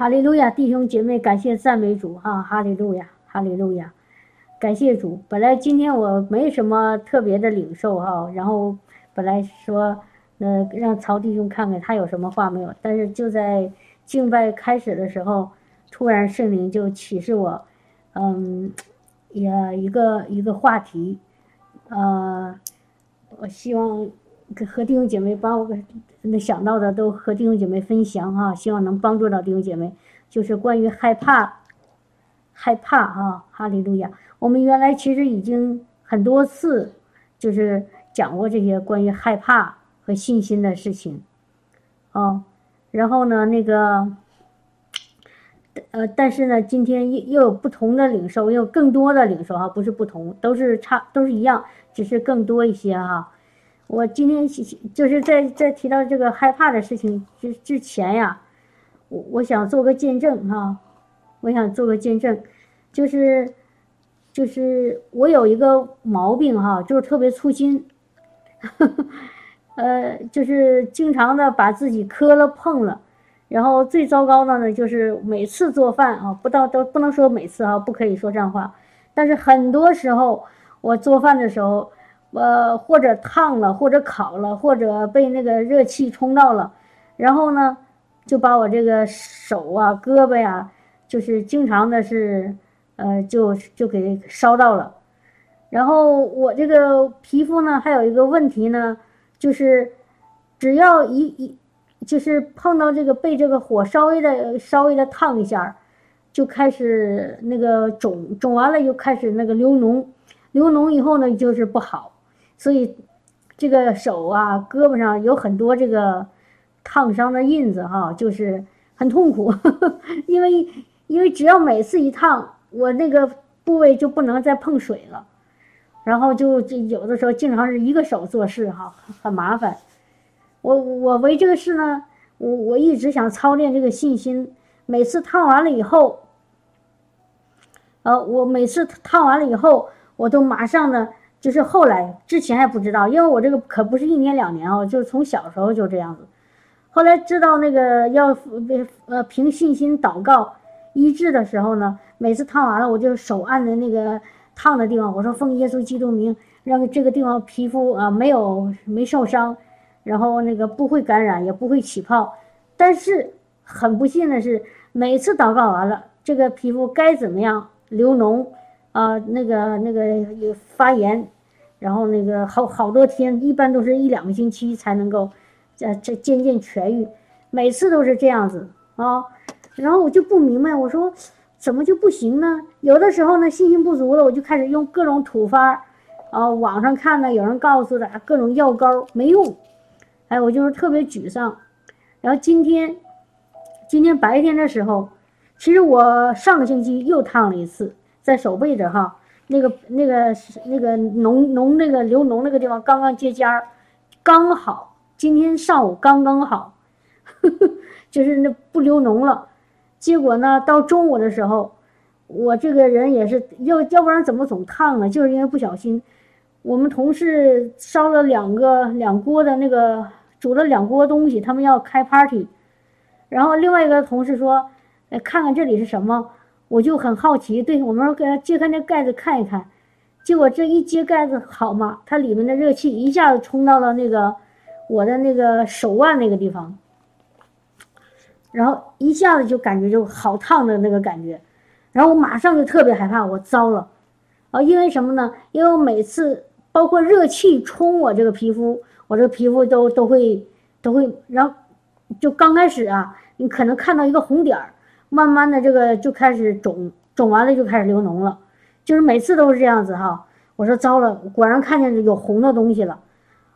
哈利路亚，弟兄姐妹，感谢赞美主哈，哈利路亚，哈利路亚，感谢主。本来今天我没什么特别的领受哈，然后本来说，呃，让曹弟兄看看他有什么话没有，但是就在敬拜开始的时候，突然圣灵就启示我，嗯，也一个一个话题，呃，我希望。和弟兄姐妹把我那想到的都和弟兄姐妹分享哈，希望能帮助到弟兄姐妹。就是关于害怕，害怕哈，哈利路亚。我们原来其实已经很多次就是讲过这些关于害怕和信心的事情，哦，然后呢，那个，呃，但是呢，今天又又有不同的领受，又有更多的领受哈，不是不同，都是差，都是一样，只是更多一些哈。我今天就是在在提到这个害怕的事情之之前呀，我我想做个见证哈，我想做个见证，就是就是我有一个毛病哈，就是特别粗心，呃，就是经常的把自己磕了碰了，然后最糟糕的呢，就是每次做饭啊，不到都不能说每次啊，不可以说这样话，但是很多时候我做饭的时候。呃，或者烫了，或者烤了，或者被那个热气冲到了，然后呢，就把我这个手啊、胳膊呀，就是经常的是，呃，就就给烧到了。然后我这个皮肤呢，还有一个问题呢，就是只要一一就是碰到这个被这个火稍微的稍微的烫一下，就开始那个肿肿完了又开始那个流脓，流脓以后呢就是不好。所以，这个手啊、胳膊上有很多这个烫伤的印子哈，就是很痛苦，因为因为只要每次一烫，我那个部位就不能再碰水了，然后就就有的时候经常是一个手做事哈，很麻烦。我我为这个事呢，我我一直想操练这个信心，每次烫完了以后，呃，我每次烫完了以后，我都马上呢。就是后来之前还不知道，因为我这个可不是一年两年哦，就是从小时候就这样子。后来知道那个要呃凭信心祷告医治的时候呢，每次烫完了，我就手按着那个烫的地方，我说奉耶稣基督名，让这个地方皮肤啊没有没受伤，然后那个不会感染，也不会起泡。但是很不幸的是，每次祷告完了，这个皮肤该怎么样流脓。啊，那个那个有发炎，然后那个好好多天，一般都是一两个星期才能够，这这渐渐痊愈，每次都是这样子啊。然后我就不明白，我说怎么就不行呢？有的时候呢，信心不足了，我就开始用各种土法，啊，网上看呢，有人告诉的各种药膏没用，哎，我就是特别沮丧。然后今天，今天白天的时候，其实我上个星期又烫了一次。在手背着哈，那个那个那个脓脓那个流脓那个地方刚刚结痂儿，刚好今天上午刚刚好，呵 呵就是那不流脓了。结果呢，到中午的时候，我这个人也是要要不然怎么总烫呢？就是因为不小心，我们同事烧了两个两锅的那个煮了两锅东西，他们要开 party，然后另外一个同事说，看看这里是什么。我就很好奇，对我们说给他揭开那盖子看一看，结果这一揭盖子，好嘛，它里面的热气一下子冲到了那个我的那个手腕那个地方，然后一下子就感觉就好烫的那个感觉，然后我马上就特别害怕，我糟了，啊，因为什么呢？因为我每次包括热气冲我这个皮肤，我这个皮肤都都会都会，然后就刚开始啊，你可能看到一个红点儿。慢慢的，这个就开始肿，肿完了就开始流脓了，就是每次都是这样子哈。我说糟了，果然看见有红的东西了。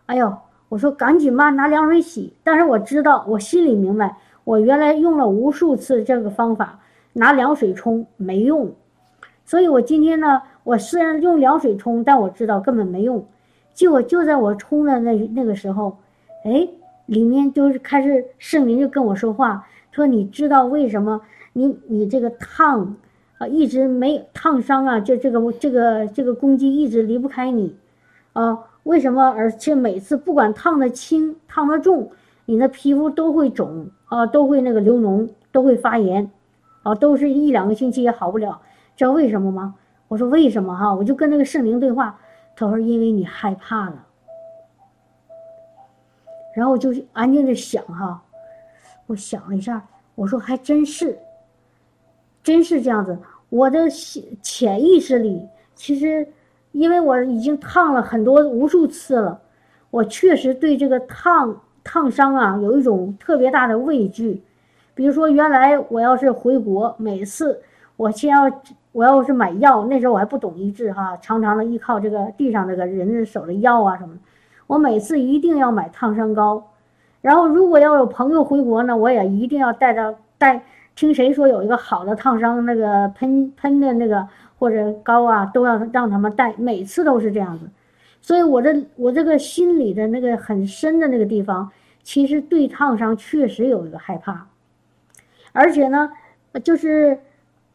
哎呦，我说赶紧吧，拿凉水洗。但是我知道，我心里明白，我原来用了无数次这个方法，拿凉水冲没用。所以我今天呢，我虽然用凉水冲，但我知道根本没用。结果就在我冲的那那个时候，哎，里面就是开始圣灵就跟我说话，说你知道为什么？你你这个烫，啊，一直没烫伤啊，就这个这个这个攻击一直离不开你，啊，为什么？而且每次不管烫的轻烫的重，你的皮肤都会肿啊，都会那个流脓都会发炎，啊，都是一两个星期也好不了，知道为什么吗？我说为什么哈？我就跟那个圣灵对话，他说因为你害怕了。然后我就安静的想哈，我想了一下，我说还真是，真是这样子。我的潜潜意识里，其实因为我已经烫了很多无数次了，我确实对这个烫烫伤啊有一种特别大的畏惧。比如说，原来我要是回国，每次我先要我要是买药，那时候我还不懂医治哈，常常的依靠这个地上这个人的手的药啊什么的。我每次一定要买烫伤膏，然后如果要有朋友回国呢，我也一定要带着带。听谁说有一个好的烫伤那个喷喷的那个或者膏啊，都要让他们带，每次都是这样子。所以我这我这个心里的那个很深的那个地方，其实对烫伤确实有一个害怕，而且呢，就是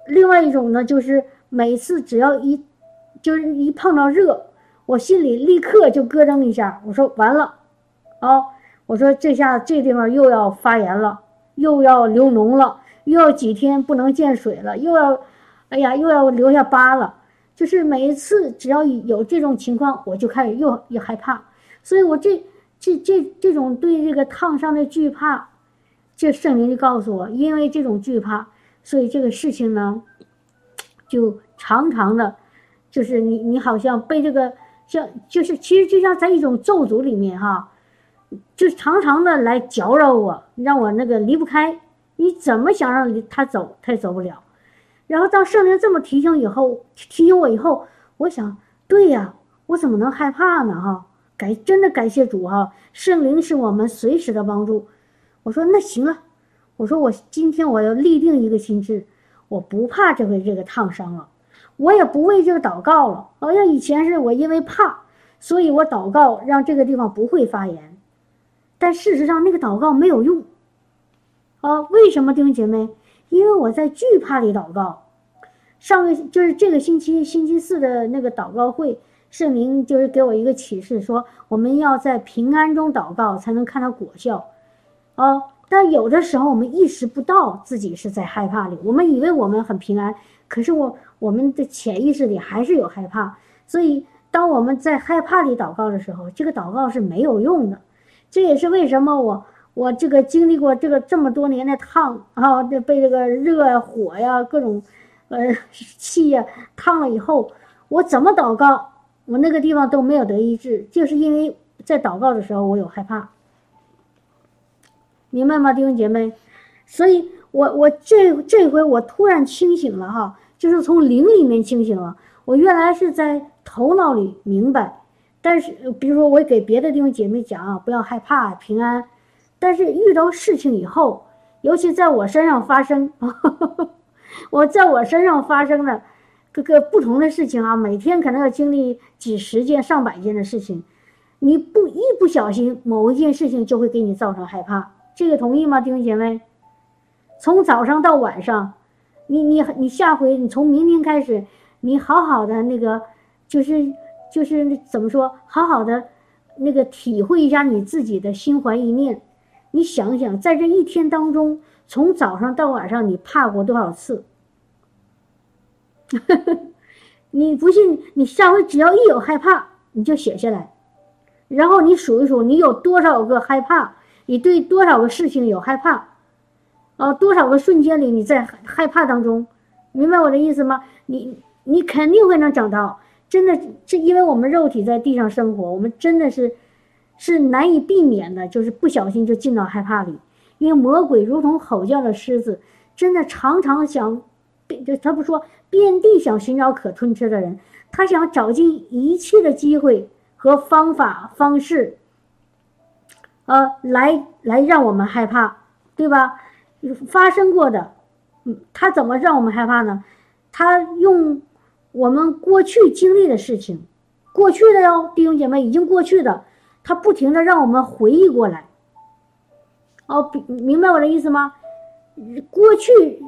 另外一种呢，就是每次只要一就是一碰到热。我心里立刻就咯噔一下，我说完了，啊，我说这下这地方又要发炎了，又要流脓了，又要几天不能见水了，又要，哎呀，又要留下疤了。就是每一次只要有这种情况，我就开始又又害怕。所以我这这这这种对这个烫伤的惧怕，这圣灵就告诉我，因为这种惧怕，所以这个事情呢，就常常的，就是你你好像被这个。像就是，其实就像在一种咒诅里面哈，就常常的来搅扰我，让我那个离不开。你怎么想让他走，他也走不了。然后当圣灵这么提醒以后，提醒我以后，我想，对呀，我怎么能害怕呢？哈，感真的感谢主哈，圣灵是我们随时的帮助。我说那行了，我说我今天我要立定一个心志，我不怕这回这个烫伤了。我也不为这个祷告了，好像以前是我因为怕，所以我祷告让这个地方不会发炎，但事实上那个祷告没有用。啊，为什么弟兄姐妹？因为我在惧怕里祷告。上个就是这个星期星期四的那个祷告会，圣灵就是给我一个启示，说我们要在平安中祷告才能看到果效。啊，但有的时候我们意识不到自己是在害怕里，我们以为我们很平安，可是我。我们的潜意识里还是有害怕，所以当我们在害怕里祷告的时候，这个祷告是没有用的。这也是为什么我我这个经历过这个这么多年的烫啊，这被这个热呀、火呀、各种呃气呀烫了以后，我怎么祷告，我那个地方都没有得医治，就是因为在祷告的时候我有害怕，明白吗，弟兄姐妹？所以我我这这回我突然清醒了哈。就是从灵里面清醒了。我原来是在头脑里明白，但是比如说我给别的弟兄姐妹讲啊，不要害怕，平安。但是遇到事情以后，尤其在我身上发生，我在我身上发生的各个不同的事情啊，每天可能要经历几十件、上百件的事情，你不一不小心，某一件事情就会给你造成害怕。这个同意吗，弟兄姐妹？从早上到晚上。你你你下回你从明天开始，你好好的那个，就是就是怎么说，好好的那个体会一下你自己的心怀意念。你想想，在这一天当中，从早上到晚上，你怕过多少次？你不信，你下回只要一有害怕，你就写下来，然后你数一数，你有多少个害怕？你对多少个事情有害怕？啊，多少个瞬间里你在害怕当中，明白我的意思吗？你你肯定会能找到，真的，这因为我们肉体在地上生活，我们真的是是难以避免的，就是不小心就进到害怕里。因为魔鬼如同吼叫的狮子，真的常常想，就他不说遍地想寻找可吞吃的人，他想找尽一切的机会和方法方式，呃，来来让我们害怕，对吧？发生过的，嗯，他怎么让我们害怕呢？他用我们过去经历的事情，过去的哟，弟兄姐妹已经过去的，他不停的让我们回忆过来。哦，明白我的意思吗？过去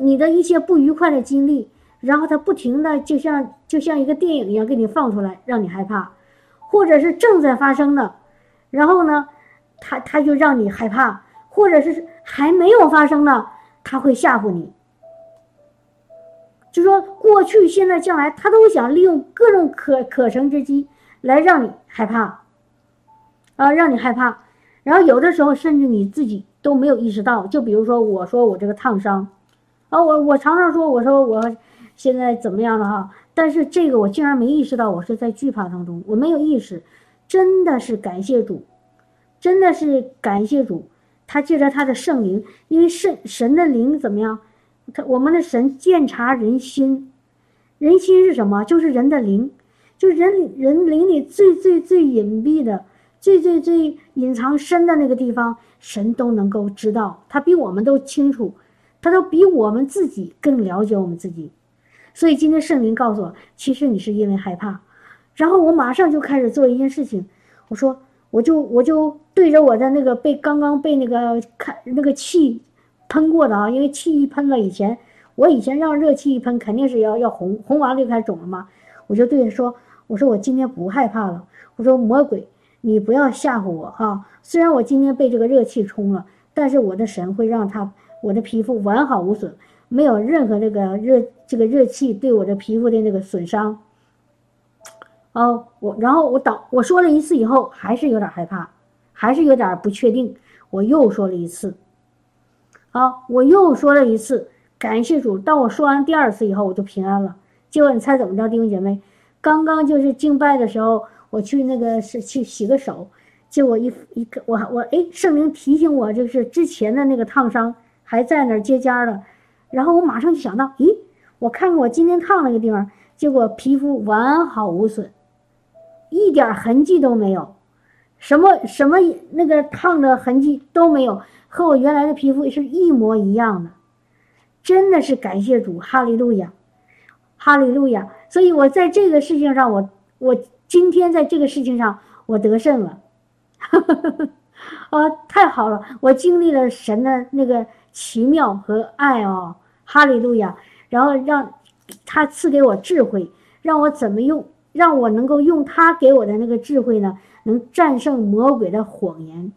你的一些不愉快的经历，然后他不停的就像就像一个电影一样给你放出来，让你害怕，或者是正在发生的，然后呢，他他就让你害怕。或者是还没有发生的，他会吓唬你。就说过去、现在、将来，他都想利用各种可可乘之机来让你害怕，啊，让你害怕。然后有的时候甚至你自己都没有意识到。就比如说，我说我这个烫伤，啊，我我常常说，我说我现在怎么样了哈？但是这个我竟然没意识到，我是在惧怕当中，我没有意识。真的是感谢主，真的是感谢主，他借着他的圣灵，因为圣神的灵怎么样？他我们的神鉴察人心，人心是什么？就是人的灵，就人人灵里最最最隐蔽的、最最最隐藏深的那个地方，神都能够知道，他比我们都清楚，他都比我们自己更了解我们自己。所以今天圣灵告诉我，其实你是因为害怕。然后我马上就开始做一件事情，我说我就我就对着我的那个被刚刚被那个看那个气。喷过的啊，因为气一喷了，以前我以前让热气一喷，肯定是要要红，红完了就开始肿了嘛。我就对他说：“我说我今天不害怕了。我说魔鬼，你不要吓唬我哈。虽然我今天被这个热气冲了，但是我的神会让他我的皮肤完好无损，没有任何这个热这个热气对我的皮肤的那个损伤。哦，我然后我导我说了一次以后，还是有点害怕，还是有点不确定，我又说了一次。”好，我又说了一次，感谢主。当我说完第二次以后，我就平安了。结果你猜怎么着，弟兄姐妹？刚刚就是敬拜的时候，我去那个是去洗个手，结果一一个我我哎，圣灵提醒我，就是之前的那个烫伤还在那儿结痂了。然后我马上就想到，咦，我看看我今天烫那个地方，结果皮肤完好无损，一点痕迹都没有，什么什么那个烫的痕迹都没有。和我原来的皮肤是一模一样的，真的是感谢主，哈利路亚，哈利路亚。所以我在这个事情上，我我今天在这个事情上我得胜了，啊，太好了！我经历了神的那个奇妙和爱哦，哈利路亚。然后让他赐给我智慧，让我怎么用，让我能够用他给我的那个智慧呢，能战胜魔鬼的谎言。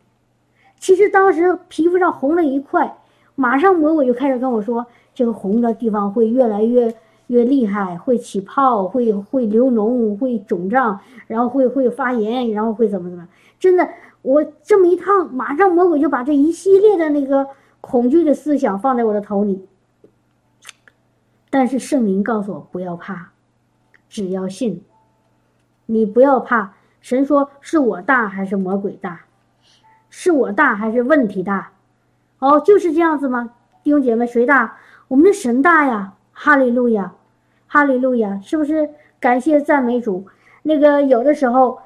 其实当时皮肤上红了一块，马上魔鬼就开始跟我说，这个红的地方会越来越越厉害，会起泡，会会流脓，会肿胀，然后会会发炎，然后会怎么怎么。真的，我这么一烫，马上魔鬼就把这一系列的那个恐惧的思想放在我的头里。但是圣灵告诉我不要怕，只要信，你不要怕。神说是我大还是魔鬼大？是我大还是问题大？哦，就是这样子吗？弟兄姐妹，谁大？我们的神大呀！哈利路亚，哈利路亚，是不是？感谢赞美主。那个有的时候，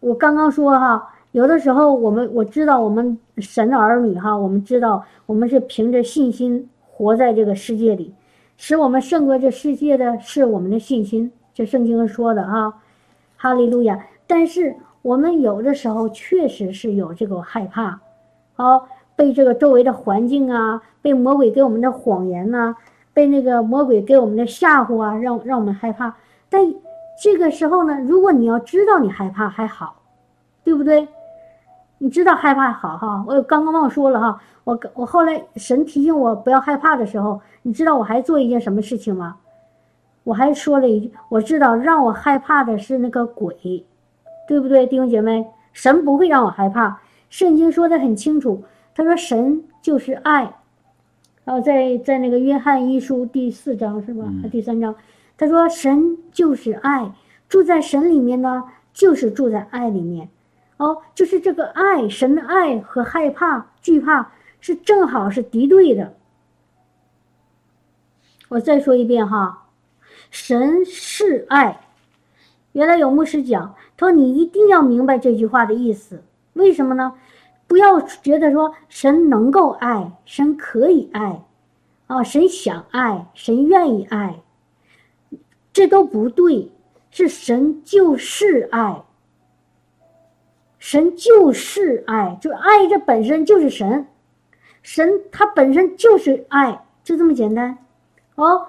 我刚刚说哈，有的时候我们我知道我们神的儿女哈，我们知道我们是凭着信心活在这个世界里，使我们胜过这世界的是我们的信心。这圣经说的哈，哈利路亚。但是。我们有的时候确实是有这个害怕，哦，被这个周围的环境啊，被魔鬼给我们的谎言呐，被那个魔鬼给我们的吓唬啊，让让我们害怕。但这个时候呢，如果你要知道你害怕还好，对不对？你知道害怕好哈，我刚刚忘说了哈，我我后来神提醒我不要害怕的时候，你知道我还做一件什么事情吗？我还说了一句，我知道让我害怕的是那个鬼。对不对，弟兄姐妹？神不会让我害怕。圣经说的很清楚，他说神就是爱。然后在在那个约翰一书第四章是吧？第三章，他说神就是爱，住在神里面呢，就是住在爱里面。哦，就是这个爱，神的爱和害怕、惧怕是正好是敌对的。我再说一遍哈，神是爱。原来有牧师讲。他说你一定要明白这句话的意思，为什么呢？不要觉得说神能够爱，神可以爱，啊，神想爱，神愿意爱，这都不对。是神就是爱，神就是爱，就爱这本身就是神，神它本身就是爱，就这么简单，哦，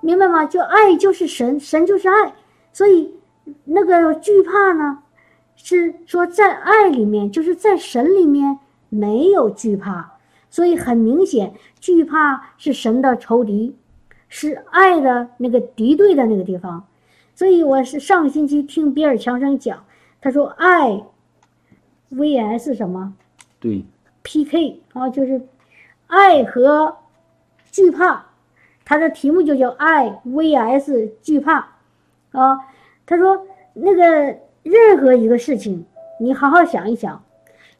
明白吗？就爱就是神，神就是爱，所以。那个惧怕呢，是说在爱里面，就是在神里面没有惧怕，所以很明显，惧怕是神的仇敌，是爱的那个敌对的那个地方。所以我是上个星期听比尔强生讲，他说爱 vs 什么？对，PK 啊，就是爱和惧怕。他的题目就叫爱 vs 惧怕啊。他说那个任何一个事情，你好好想一想，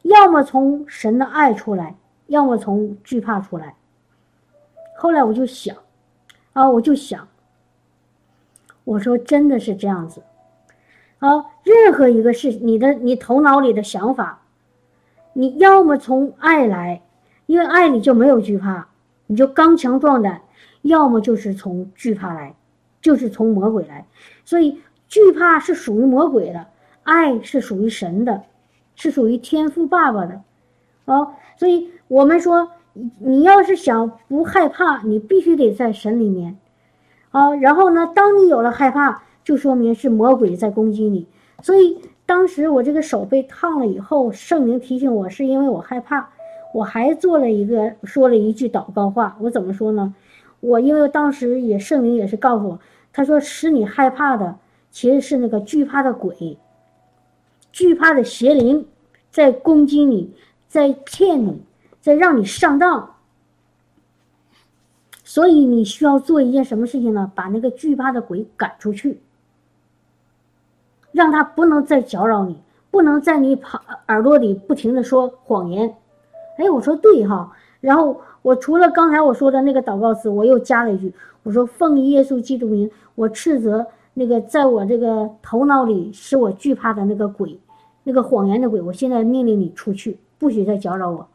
要么从神的爱出来。要么从惧怕出来。后来我就想，啊，我就想，我说真的是这样子，啊，任何一个事，你的你头脑里的想法，你要么从爱来，因为爱里就没有惧怕，你就刚强壮胆；要么就是从惧怕来，就是从魔鬼来。所以惧怕是属于魔鬼的，爱是属于神的，是属于天父爸爸的，啊，所以。我们说，你要是想不害怕，你必须得在神里面，啊，然后呢，当你有了害怕，就说明是魔鬼在攻击你。所以当时我这个手被烫了以后，圣灵提醒我，是因为我害怕，我还做了一个说了一句祷告话。我怎么说呢？我因为当时也圣灵也是告诉我，他说使你害怕的其实是那个惧怕的鬼，惧怕的邪灵在攻击你，在骗你。在让你上当，所以你需要做一件什么事情呢？把那个惧怕的鬼赶出去，让他不能再搅扰你，不能在你旁耳朵里不停的说谎言。哎，我说对哈。然后我除了刚才我说的那个祷告词，我又加了一句，我说奉耶稣基督名，我斥责那个在我这个头脑里使我惧怕的那个鬼，那个谎言的鬼，我现在命令你出去，不许再搅扰我。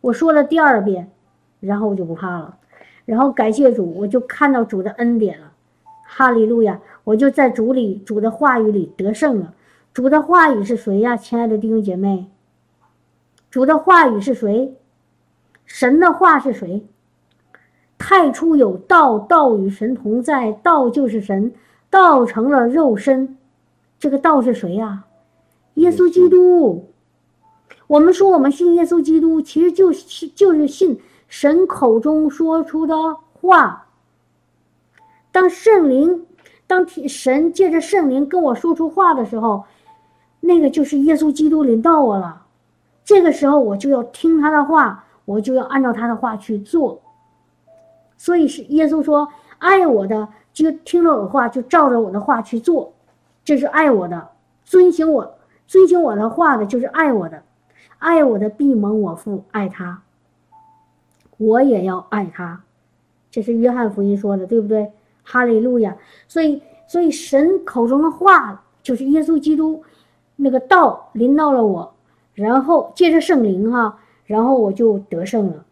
我说了第二遍，然后我就不怕了，然后感谢主，我就看到主的恩典了，哈利路亚！我就在主里，主的话语里得胜了。主的话语是谁呀，亲爱的弟兄姐妹？主的话语是谁？神的话是谁？太初有道，道与神同在，道就是神，道成了肉身。这个道是谁呀？耶稣基督。我们说我们信耶稣基督，其实就是就是信神口中说出的话。当圣灵，当神借着圣灵跟我说出话的时候，那个就是耶稣基督领到我了。这个时候我就要听他的话，我就要按照他的话去做。所以是耶稣说，爱我的就听了我的话，就照着我的话去做，这是爱我的，遵循我遵循我的话的，就是爱我的。爱我的必蒙我父爱他，我也要爱他，这是约翰福音说的，对不对？哈利路亚！所以，所以神口中的话就是耶稣基督那个道临到了我，然后借着圣灵哈，然后我就得胜了。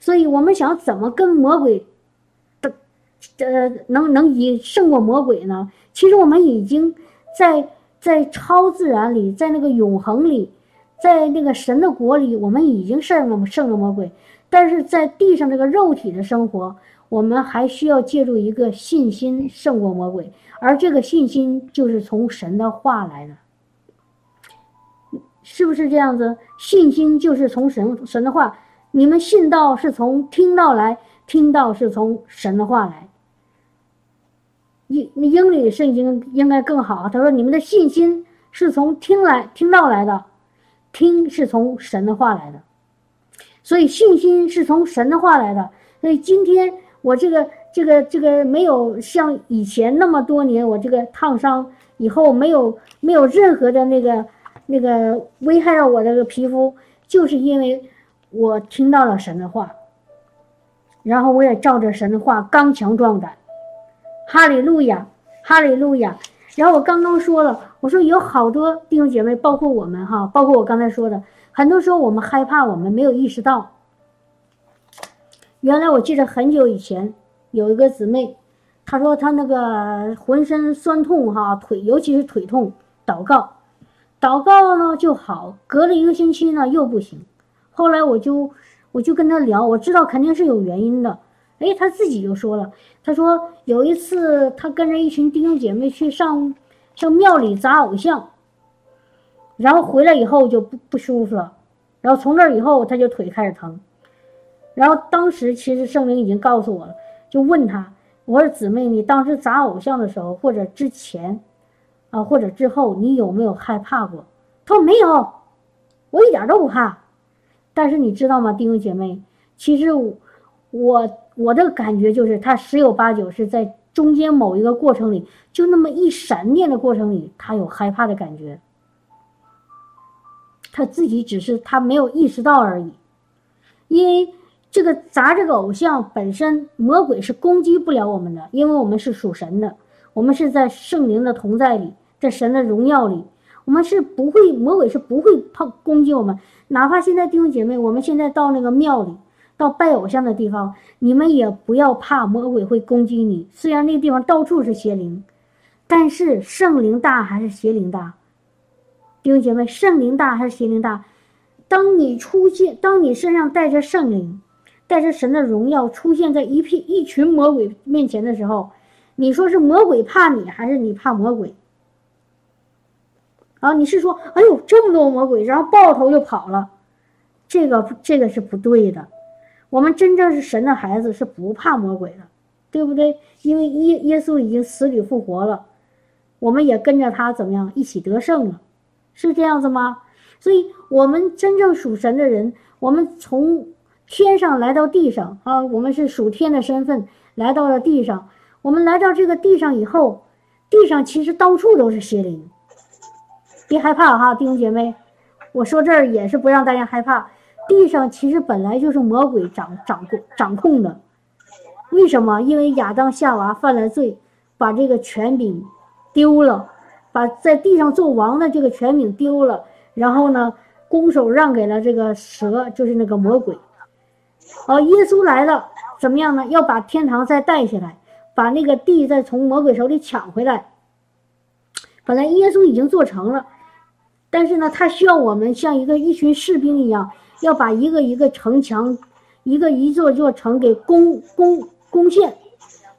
所以我们想怎么跟魔鬼呃能能以胜过魔鬼呢？其实我们已经在在超自然里，在那个永恒里。在那个神的国里，我们已经胜了胜了魔鬼，但是在地上这个肉体的生活，我们还需要借助一个信心胜过魔鬼，而这个信心就是从神的话来的，是不是这样子？信心就是从神神的话，你们信道是从听到来，听到是从神的话来。英英语圣经应该更好，他说你们的信心是从听来听到来的。听是从神的话来的，所以信心是从神的话来的。所以今天我这个这个这个没有像以前那么多年，我这个烫伤以后没有没有任何的那个那个危害到我这个皮肤，就是因为我听到了神的话，然后我也照着神的话刚强壮胆。哈利路亚，哈利路亚。然后我刚刚说了，我说有好多弟兄姐妹，包括我们哈，包括我刚才说的，很多时候我们害怕，我们没有意识到。原来我记得很久以前有一个姊妹，她说她那个浑身酸痛哈，腿尤其是腿痛，祷告，祷告呢就好，隔了一个星期呢又不行。后来我就我就跟她聊，我知道肯定是有原因的。哎，她自己就说了。他说有一次，他跟着一群弟兄姐妹去上上庙里砸偶像，然后回来以后就不不舒服了，然后从那以后他就腿开始疼，然后当时其实圣灵已经告诉我了，就问他，我说姊妹，你当时砸偶像的时候，或者之前，啊，或者之后，你有没有害怕过？他说没有，我一点都不怕。但是你知道吗，弟兄姐妹，其实我我的感觉就是，他十有八九是在中间某一个过程里，就那么一闪念的过程里，他有害怕的感觉。他自己只是他没有意识到而已，因为这个砸这个偶像本身，魔鬼是攻击不了我们的，因为我们是属神的，我们是在圣灵的同在里，在神的荣耀里，我们是不会魔鬼是不会碰攻击我们。哪怕现在弟兄姐妹，我们现在到那个庙里，到拜偶像的地方，你们也不要怕魔鬼会攻击你。虽然那个地方到处是邪灵，但是圣灵大还是邪灵大？弟兄姐妹，圣灵大还是邪灵大？当你出现，当你身上带着圣灵，带着神的荣耀，出现在一片一群魔鬼面前的时候，你说是魔鬼怕你，还是你怕魔鬼？啊，你是说，哎呦，这么多魔鬼，然后抱头就跑了？这个这个是不对的。我们真正是神的孩子，是不怕魔鬼的，对不对？因为耶耶稣已经死里复活了，我们也跟着他怎么样，一起得胜了。是这样子吗？所以，我们真正属神的人，我们从天上来到地上啊，我们是属天的身份来到了地上。我们来到这个地上以后，地上其实到处都是邪灵，别害怕哈，弟兄姐妹，我说这儿也是不让大家害怕。地上其实本来就是魔鬼掌掌控掌控的，为什么？因为亚当夏娃犯了罪，把这个权柄丢了。把在地上做王的这个权柄丢了，然后呢，拱手让给了这个蛇，就是那个魔鬼。哦，耶稣来了，怎么样呢？要把天堂再带下来，把那个地再从魔鬼手里抢回来。本来耶稣已经做成了，但是呢，他需要我们像一个一群士兵一样，要把一个一个城墙，一个一座座城给攻攻攻陷。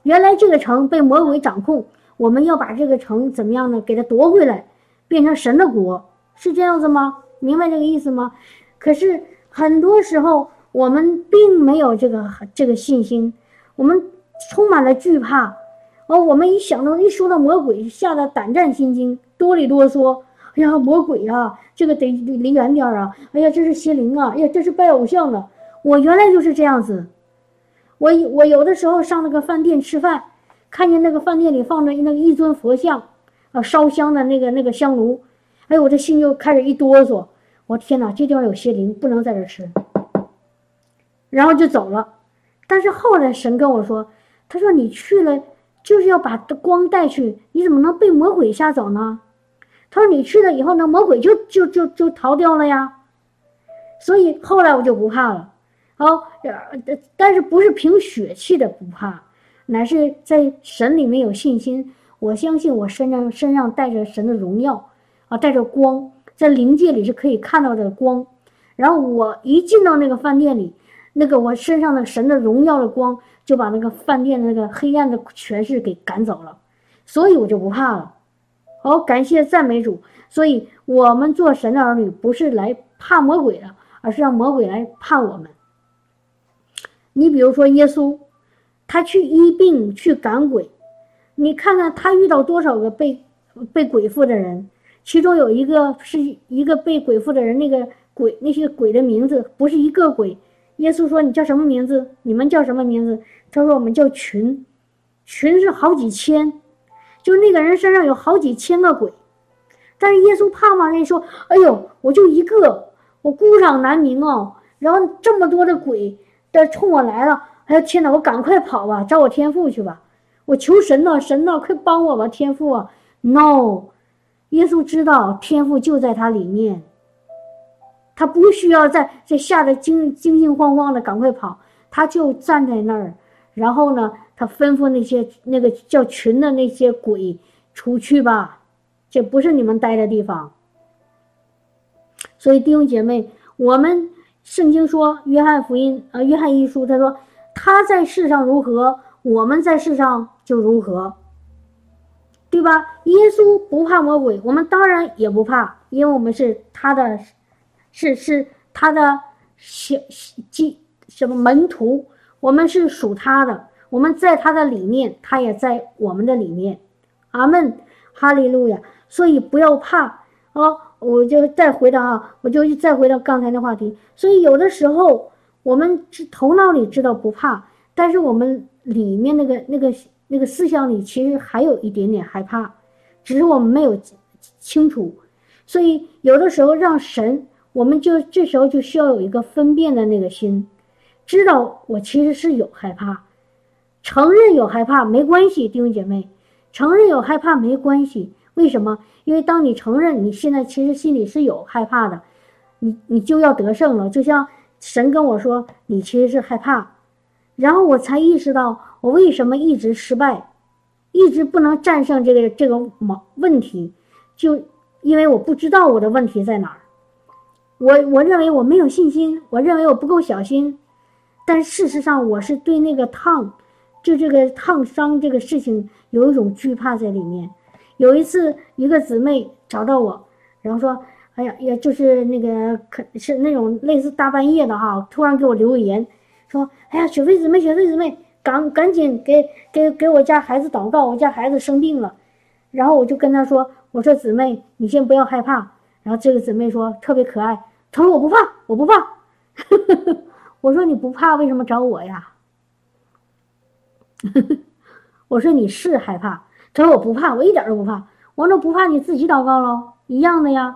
原来这个城被魔鬼掌控。我们要把这个城怎么样呢？给它夺回来，变成神的国，是这样子吗？明白这个意思吗？可是很多时候我们并没有这个这个信心，我们充满了惧怕。哦，我们一想到一说到魔鬼，吓得胆战心惊，哆里哆嗦。呀，魔鬼啊，这个得离远点啊！哎呀，这是邪灵啊！哎呀，这是拜偶像的。我原来就是这样子。我我有的时候上那个饭店吃饭。看见那个饭店里放着那个一尊佛像，啊，烧香的那个那个香炉，哎，我这心就开始一哆嗦。我天哪，这地方有邪灵，不能在这吃。然后就走了。但是后来神跟我说，他说你去了就是要把光带去，你怎么能被魔鬼吓走呢？他说你去了以后，那魔鬼就就就就逃掉了呀。所以后来我就不怕了。好，但是不是凭血气的不怕。乃是在神里面有信心，我相信我身上身上带着神的荣耀啊，带着光，在灵界里是可以看到的光。然后我一进到那个饭店里，那个我身上的神的荣耀的光就把那个饭店的那个黑暗的权势给赶走了，所以我就不怕了。好，感谢赞美主。所以我们做神的儿女不是来怕魔鬼的，而是让魔鬼来怕我们。你比如说耶稣。他去医病，去赶鬼，你看看他遇到多少个被被鬼附的人，其中有一个是一个被鬼附的人，那个鬼那些鬼的名字不是一个鬼。耶稣说：“你叫什么名字？你们叫什么名字？”他说：“我们叫群，群是好几千，就那个人身上有好几千个鬼。”但是耶稣怕吗？人说：“哎呦，我就一个，我孤掌难鸣哦。然后这么多的鬼都冲我来了。”哎呀天哪！我赶快跑吧，找我天父去吧！我求神呐，神呐，快帮我吧，天父啊！No，耶稣知道天父就在他里面，他不需要在在吓得惊惊惊慌慌的赶快跑，他就站在那儿，然后呢，他吩咐那些那个叫群的那些鬼出去吧，这不是你们待的地方。所以弟兄姐妹，我们圣经说，约翰福音啊，约翰一书他说。他在世上如何，我们在世上就如何，对吧？耶稣不怕魔鬼，我们当然也不怕，因为我们是他的，是是他的小基什么门徒，我们是属他的，我们在他的里面，他也在我们的里面。阿门，哈利路亚。所以不要怕啊！我就再回到啊，我就再回到刚才的话题。所以有的时候我们头脑里知道不怕，但是我们里面那个那个那个思想里其实还有一点点害怕，只是我们没有清楚。所以有的时候让神。我们就这时候就需要有一个分辨的那个心，知道我其实是有害怕，承认有害怕没关系，弟兄姐妹，承认有害怕没关系。为什么？因为当你承认你现在其实心里是有害怕的，你你就要得胜了。就像神跟我说，你其实是害怕，然后我才意识到我为什么一直失败，一直不能战胜这个这个毛问题，就因为我不知道我的问题在哪儿。我我认为我没有信心，我认为我不够小心，但事实上我是对那个烫，就这个烫伤这个事情有一种惧怕在里面。有一次，一个姊妹找到我，然后说：“哎呀，也就是那个可是那种类似大半夜的哈，突然给我留言，说：哎呀，雪飞姊妹，雪飞姊妹，赶赶紧给给给我家孩子祷告，我家孩子生病了。然后我就跟她说：我说姊妹，你先不要害怕。然后这个姊妹说特别可爱。”她说：“我不怕，我不怕。”我说：“你不怕，为什么找我呀？” 我说：“你是害怕。”他说：“我不怕，我一点都不怕。”我说：“不怕，你自己祷告喽，一样的呀。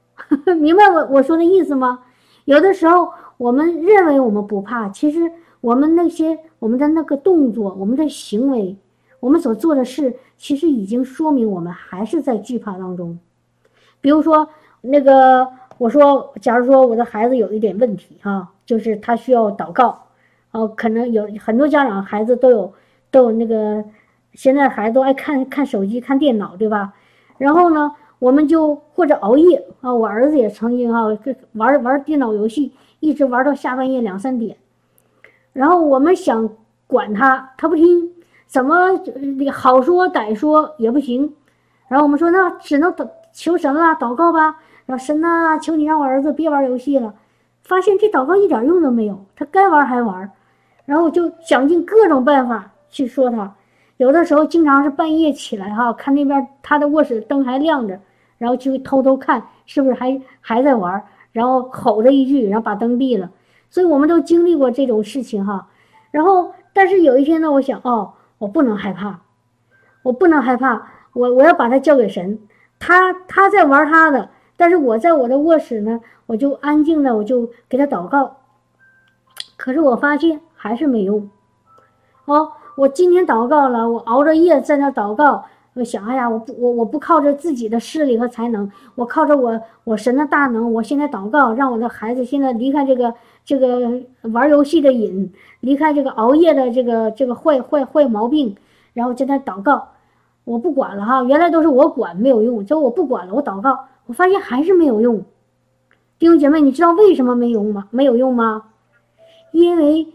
”明白我我说的意思吗？有的时候我们认为我们不怕，其实我们那些我们的那个动作、我们的行为、我们所做的事，其实已经说明我们还是在惧怕当中。比如说那个。我说，假如说我的孩子有一点问题哈，就是他需要祷告，哦，可能有很多家长孩子都有都有那个，现在孩子都爱看看手机、看电脑，对吧？然后呢，我们就或者熬夜啊，我儿子也曾经啊玩玩电脑游戏，一直玩到下半夜两三点，然后我们想管他，他不听，怎么好说歹说也不行，然后我们说那只能祷求神了，祷告吧。然后神呐，求你让我儿子别玩游戏了。发现这祷告一点用都没有，他该玩还玩。然后我就想尽各种办法去说他。有的时候经常是半夜起来哈，看那边他的卧室灯还亮着，然后就会偷偷看是不是还还在玩，然后吼着一句，然后把灯闭了。所以我们都经历过这种事情哈。然后但是有一天呢，我想哦，我不能害怕，我不能害怕，我我要把他交给神，他他在玩他的。但是我在我的卧室呢，我就安静的，我就给他祷告。可是我发现还是没用。哦，我今天祷告了，我熬着夜在那祷告。我想，哎呀，我不，我我不靠着自己的势力和才能，我靠着我我神的大能。我现在祷告，让我的孩子现在离开这个这个玩游戏的瘾，离开这个熬夜的这个这个坏坏坏毛病，然后在那祷告。我不管了哈，原来都是我管没有用，就我不管了，我祷告。我发现还是没有用，弟兄姐妹，你知道为什么没用吗？没有用吗？因为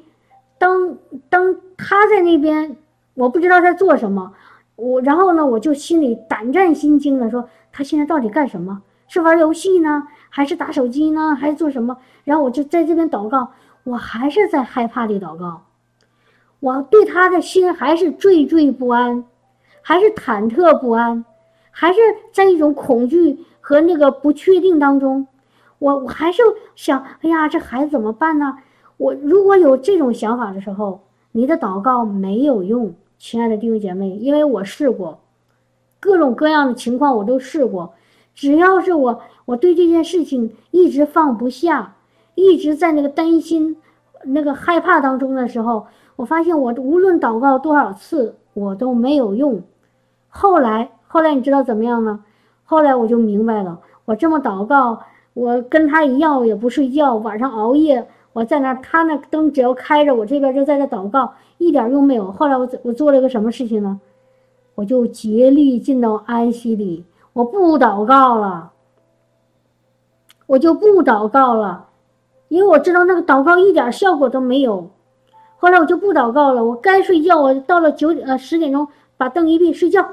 当当他在那边，我不知道在做什么，我然后呢，我就心里胆战心惊的说，他现在到底干什么？是玩游戏呢，还是打手机呢，还是做什么？然后我就在这边祷告，我还是在害怕里祷告，我对他的心还是惴惴不安，还是忐忑不安，还是在一种恐惧。和那个不确定当中，我我还是想，哎呀，这孩子怎么办呢？我如果有这种想法的时候，你的祷告没有用，亲爱的弟兄姐妹，因为我试过，各种各样的情况我都试过，只要是我我对这件事情一直放不下，一直在那个担心、那个害怕当中的时候，我发现我无论祷告多少次，我都没有用。后来，后来你知道怎么样吗？后来我就明白了，我这么祷告，我跟他一样也不睡觉，晚上熬夜，我在那，他那灯只要开着，我这边就在这祷告，一点用没有。后来我我做了个什么事情呢？我就竭力进到安息里，我不祷告了，我就不祷告了，因为我知道那个祷告一点效果都没有。后来我就不祷告了，我该睡觉，我到了九点呃十点钟把灯一闭睡觉。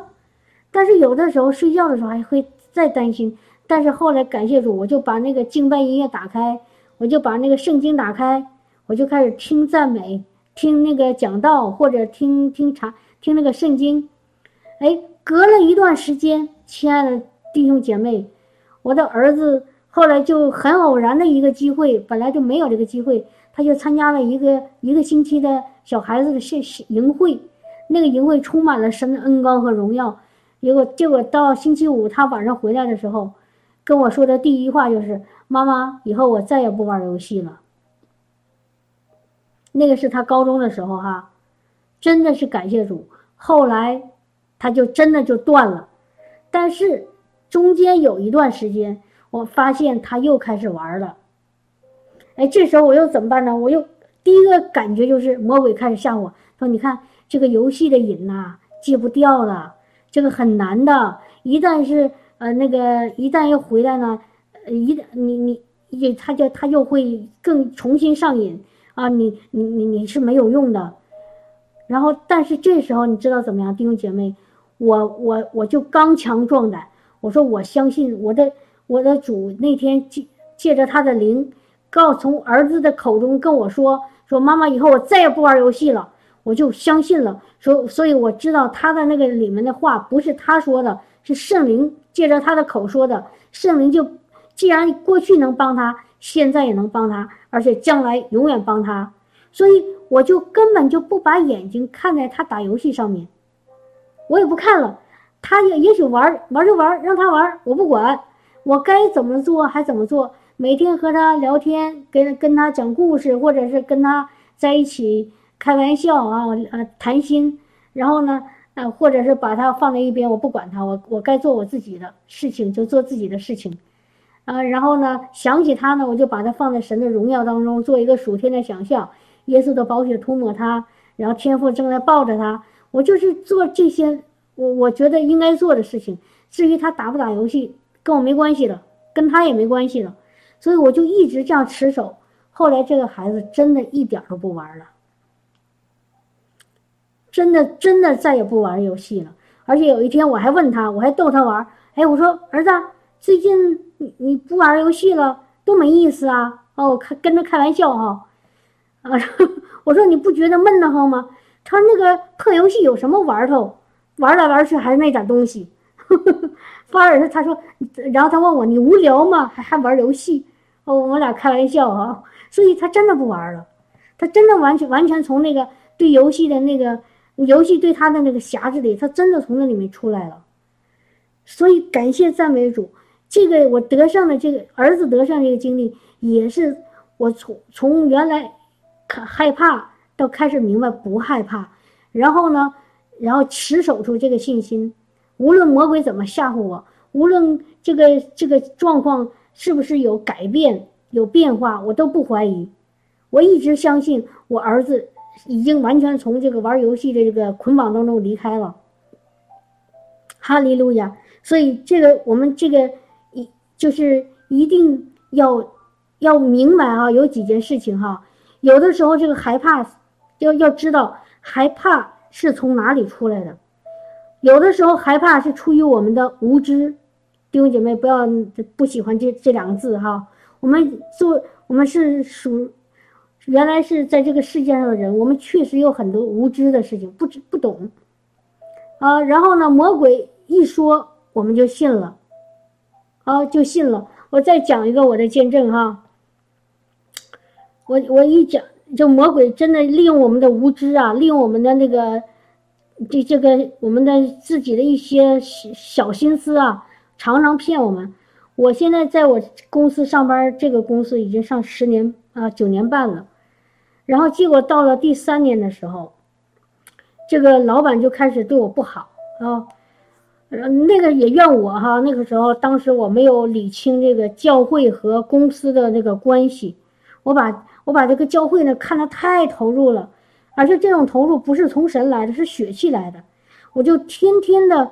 但是有的时候睡觉的时候还会再担心，但是后来感谢主，我就把那个敬拜音乐打开，我就把那个圣经打开，我就开始听赞美，听那个讲道，或者听听查听那个圣经。哎，隔了一段时间，亲爱的弟兄姐妹，我的儿子后来就很偶然的一个机会，本来就没有这个机会，他就参加了一个一个星期的小孩子的献营会，那个营会充满了神的恩高和荣耀。结果结果到星期五他晚上回来的时候，跟我说的第一话就是：“妈妈，以后我再也不玩游戏了。”那个是他高中的时候哈，真的是感谢主。后来。他就真的就断了，但是中间有一段时间，我发现他又开始玩了。哎，这时候我又怎么办呢？我又第一个感觉就是魔鬼开始吓我，说：“你看这个游戏的瘾呐，戒不掉了，这个很难的。一旦是呃那个一旦要回来呢，一旦你你也他就他又会更重新上瘾啊，你你你你是没有用的。然后，但是这时候你知道怎么样，弟兄姐妹？我我我就刚强壮胆，我说我相信我的我的主那天借借着他的灵，告从儿子的口中跟我说说妈妈以后我再也不玩游戏了，我就相信了。说所以我知道他的那个里面的话不是他说的，是圣灵借着他的口说的。圣灵就既然过去能帮他，现在也能帮他，而且将来永远帮他。所以我就根本就不把眼睛看在他打游戏上面。我也不看了，他也也许玩玩就玩，让他玩，我不管，我该怎么做还怎么做。每天和他聊天，跟跟他讲故事，或者是跟他在一起开玩笑啊，呃，谈心。然后呢，呃，或者是把他放在一边，我不管他，我我该做我自己的事情，就做自己的事情。啊，然后呢，想起他呢，我就把他放在神的荣耀当中，做一个属天的想象，耶稣的宝血涂抹他，然后天父正在抱着他。我就是做这些，我我觉得应该做的事情。至于他打不打游戏，跟我没关系了，跟他也没关系了。所以我就一直这样持守。后来这个孩子真的一点都不玩了，真的真的再也不玩游戏了。而且有一天我还问他，我还逗他玩。哎，我说儿子，最近你你不玩游戏了，多没意思啊！哦，我开跟他开玩笑哈。啊，我说你不觉得闷得慌吗？他那个破游戏有什么玩头？玩来玩去还是那点东西。反而是他说，然后他问我你无聊吗？还还玩游戏？哦，我俩开玩笑啊。所以他真的不玩了，他真的完全完全从那个对游戏的那个游戏对他的那个匣子里，他真的从那里面出来了。所以感谢赞美主，这个我得上的这个儿子得上这个经历，也是我从从原来害怕。到开始明白不害怕，然后呢，然后持守住这个信心，无论魔鬼怎么吓唬我，无论这个这个状况是不是有改变有变化，我都不怀疑。我一直相信我儿子已经完全从这个玩游戏的这个捆绑当中离开了。哈利路亚！所以这个我们这个就是一定要要明白啊，有几件事情哈，有的时候这个害怕。要要知道害怕是从哪里出来的，有的时候害怕是出于我们的无知，弟兄姐妹不要不喜欢这这两个字哈。我们做我们是属原来是在这个世界上的人，我们确实有很多无知的事情，不知不懂啊。然后呢，魔鬼一说我们就信了，啊就信了。我再讲一个我的见证哈，我我一讲。就魔鬼真的利用我们的无知啊，利用我们的那个，这这个我们的自己的一些小心思啊，常常骗我们。我现在在我公司上班，这个公司已经上十年啊九年半了，然后结果到了第三年的时候，这个老板就开始对我不好啊，那个也怨我哈。那个时候当时我没有理清这个教会和公司的那个关系，我把。我把这个教会呢看得太投入了，而且这种投入不是从神来的，是血气来的。我就天天的，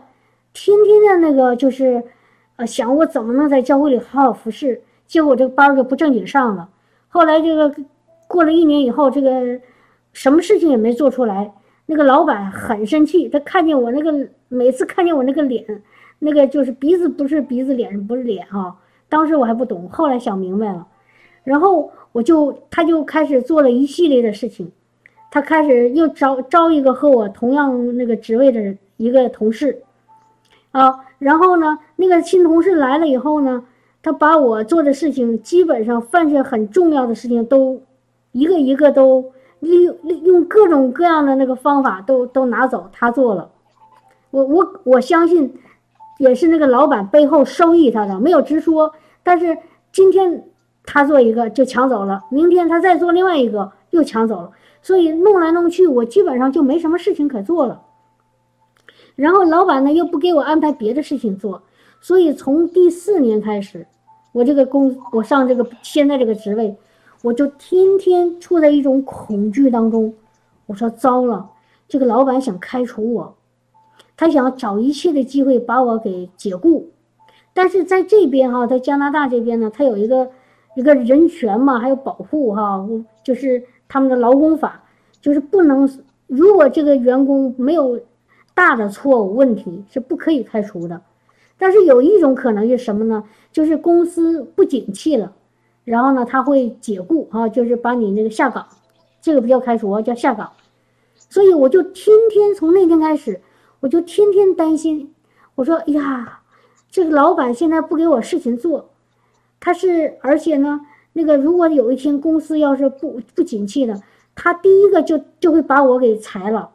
天天的那个就是，呃，想我怎么能在教会里好好服侍。结果这个班就不正经上了。后来这个过了一年以后，这个什么事情也没做出来。那个老板很生气，他看见我那个每次看见我那个脸，那个就是鼻子不是鼻子，脸不是脸哈。当时我还不懂，后来想明白了。然后我就他就开始做了一系列的事情，他开始又招招一个和我同样那个职位的一个同事，啊，然后呢，那个新同事来了以后呢，他把我做的事情基本上凡是很重要的事情都一个一个都利用利用各种各样的那个方法都都拿走，他做了。我我我相信，也是那个老板背后收益他的，没有直说。但是今天他做一个就抢走了，明天他再做另外一个又抢走了，所以弄来弄去，我基本上就没什么事情可做了。然后老板呢又不给我安排别的事情做，所以从第四年开始，我这个工我上这个现在这个职位，我就天天处在一种恐惧当中。我说糟了，这个老板想开除我。他想找一切的机会把我给解雇，但是在这边哈，在加拿大这边呢，他有一个一个人权嘛，还有保护哈，就是他们的劳工法，就是不能，如果这个员工没有大的错误问题，是不可以开除的。但是有一种可能是什么呢？就是公司不景气了，然后呢，他会解雇哈，就是把你那个下岗，这个不叫开除，叫下岗。所以我就天天从那天开始。我就天天担心，我说呀，这个老板现在不给我事情做，他是而且呢，那个如果有一天公司要是不不景气了，他第一个就就会把我给裁了。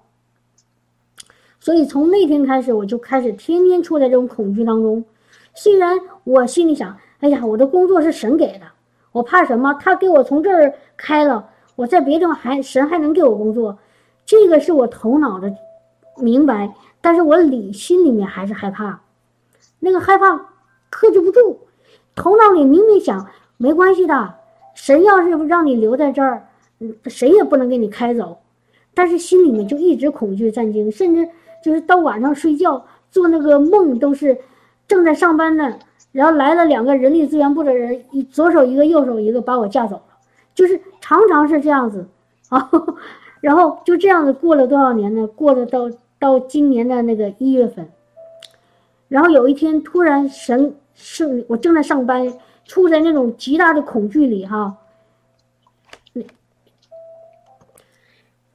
所以从那天开始，我就开始天天处在这种恐惧当中。虽然我心里想，哎呀，我的工作是神给的，我怕什么？他给我从这儿开了，我在别地方还神还能给我工作，这个是我头脑的明白。但是我里心里面还是害怕，那个害怕克制不住，头脑里明明想没关系的，神要是让你留在这儿，谁也不能给你开走，但是心里面就一直恐惧战惊，甚至就是到晚上睡觉做那个梦都是正在上班呢，然后来了两个人力资源部的人，一左手一个右手一个把我架走了，就是常常是这样子啊，然后就这样子过了多少年呢？过了到。到今年的那个一月份，然后有一天突然神是我正在上班，处在那种极大的恐惧里哈，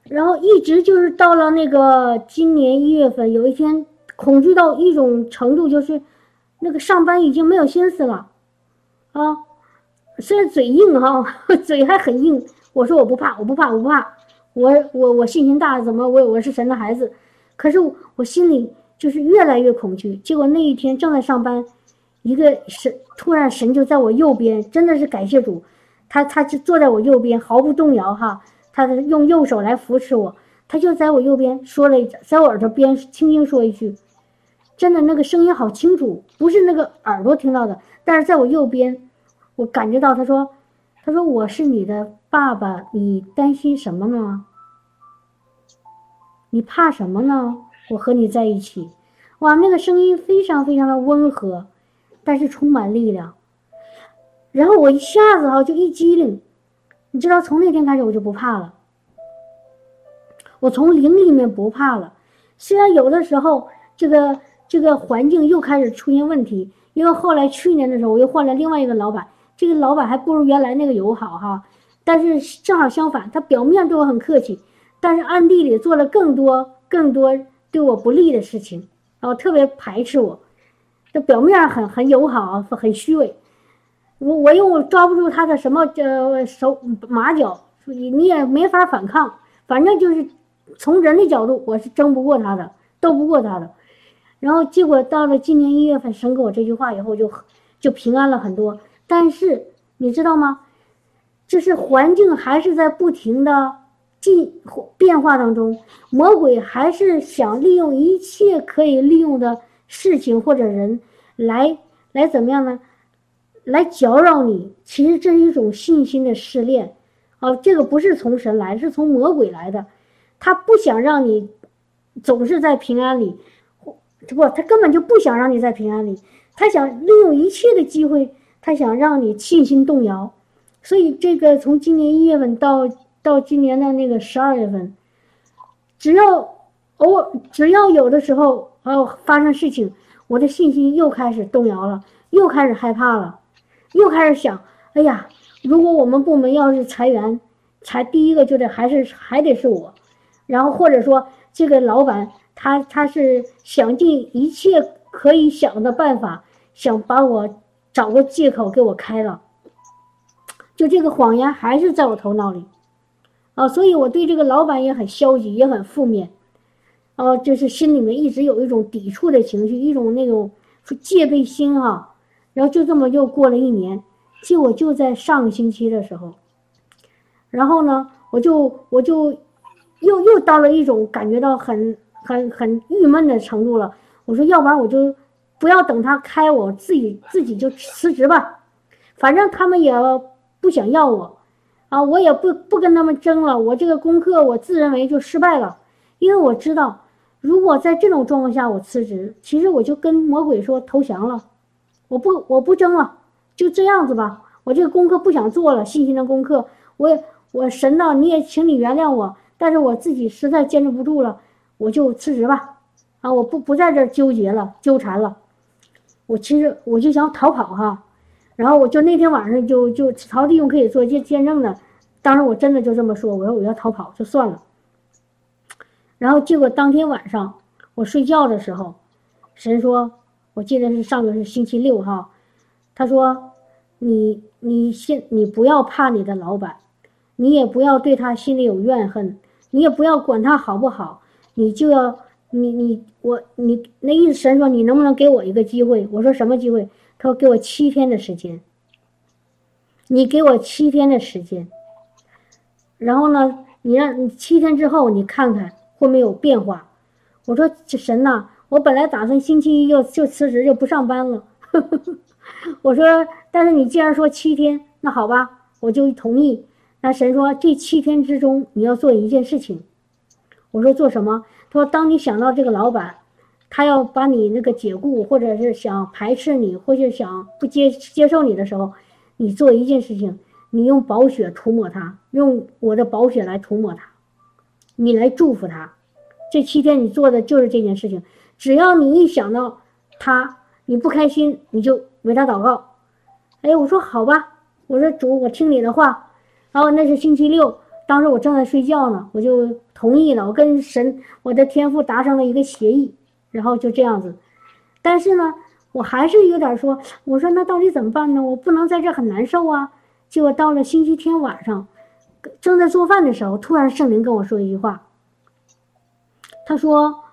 然后一直就是到了那个今年一月份，有一天恐惧到一种程度，就是那个上班已经没有心思了。啊，虽然嘴硬哈，嘴还很硬，我说我不怕，我不怕，我不怕，我我我信心大，怎么我我是神的孩子。可是我心里就是越来越恐惧。结果那一天正在上班，一个神突然神就在我右边，真的是感谢主，他他就坐在我右边毫不动摇哈，他用右手来扶持我，他就在我右边说了一，在我耳朵边轻轻说一句，真的那个声音好清楚，不是那个耳朵听到的，但是在我右边，我感觉到他说，他说我是你的爸爸，你担心什么呢？你怕什么呢？我和你在一起，哇，那个声音非常非常的温和，但是充满力量。然后我一下子哈就一激灵，你知道，从那天开始我就不怕了。我从灵里面不怕了。虽然有的时候这个这个环境又开始出现问题，因为后来去年的时候我又换了另外一个老板，这个老板还不如原来那个友好哈，但是正好相反，他表面对我很客气。但是暗地里做了更多更多对我不利的事情，然后特别排斥我，这表面很很友好，很虚伪，我我又抓不住他的什么呃手马脚，你你也没法反抗，反正就是从人的角度我是争不过他的，斗不过他的，然后结果到了今年一月份，神给我这句话以后就就平安了很多，但是你知道吗？就是环境还是在不停的。进变化当中，魔鬼还是想利用一切可以利用的事情或者人来来怎么样呢？来搅扰你。其实这是一种信心的试炼，哦，这个不是从神来，是从魔鬼来的。他不想让你总是在平安里，不，他根本就不想让你在平安里。他想利用一切的机会，他想让你信心动摇。所以这个从今年一月份到。到今年的那个十二月份，只要偶尔只要有的时候哦发生事情，我的信心又开始动摇了，又开始害怕了，又开始想，哎呀，如果我们部门要是裁员，裁第一个就得还是还得是我，然后或者说这个老板他他是想尽一切可以想的办法，想把我找个借口给我开了，就这个谎言还是在我头脑里，啊，所以我对这个老板也很消极，也很负面，啊，就是心里面一直有一种抵触的情绪，一种那种戒备心哈，然后就这么又过了一年。结果就在上个星期的时候，然后呢，我就我就又又到了一种感觉到很很很郁闷的程度了。我说，要不然我就不要等他开，我自己自己就辞职吧。反正他们也不想要我，啊，我也不不跟他们争了。我这个功课我自认为就失败了，因为我知道，如果在这种状况下我辞职，其实我就跟魔鬼说投降了，我不我不争了。就这样子吧，我这个功课不想做了，信心的功课，我我神呐，你也请你原谅我，但是我自己实在坚持不住了，我就辞职吧，啊，我不不在这纠结了，纠缠了，我其实我就想逃跑哈，然后我就那天晚上就就曹弟兄可以做见见证的，当时我真的就这么说，我说我要逃跑就算了，然后结果当天晚上我睡觉的时候，神说，我记得是上个是星期六哈。他说：“你你现你不要怕你的老板，你也不要对他心里有怨恨，你也不要管他好不好，你就要你你我你那意思神说你能不能给我一个机会？我说什么机会？他说给我七天的时间，你给我七天的时间，然后呢，你让你七天之后你看看会没有变化。我说这神呐，我本来打算星期一就就辞职就不上班了。”我说，但是你既然说七天，那好吧，我就同意。那神说，这七天之中你要做一件事情。我说做什么？他说，当你想到这个老板，他要把你那个解雇，或者是想排斥你，或者想不接接受你的时候，你做一件事情，你用宝血涂抹他，用我的宝血来涂抹他，你来祝福他。这七天你做的就是这件事情。只要你一想到他，你不开心，你就。为他祷告，哎，我说好吧，我说主，我听你的话。然后那是星期六，当时我正在睡觉呢，我就同意了。我跟神，我的天父达成了一个协议，然后就这样子。但是呢，我还是有点说，我说那到底怎么办呢？我不能在这很难受啊。结果到了星期天晚上，正在做饭的时候，突然圣灵跟我说一句话，他说：“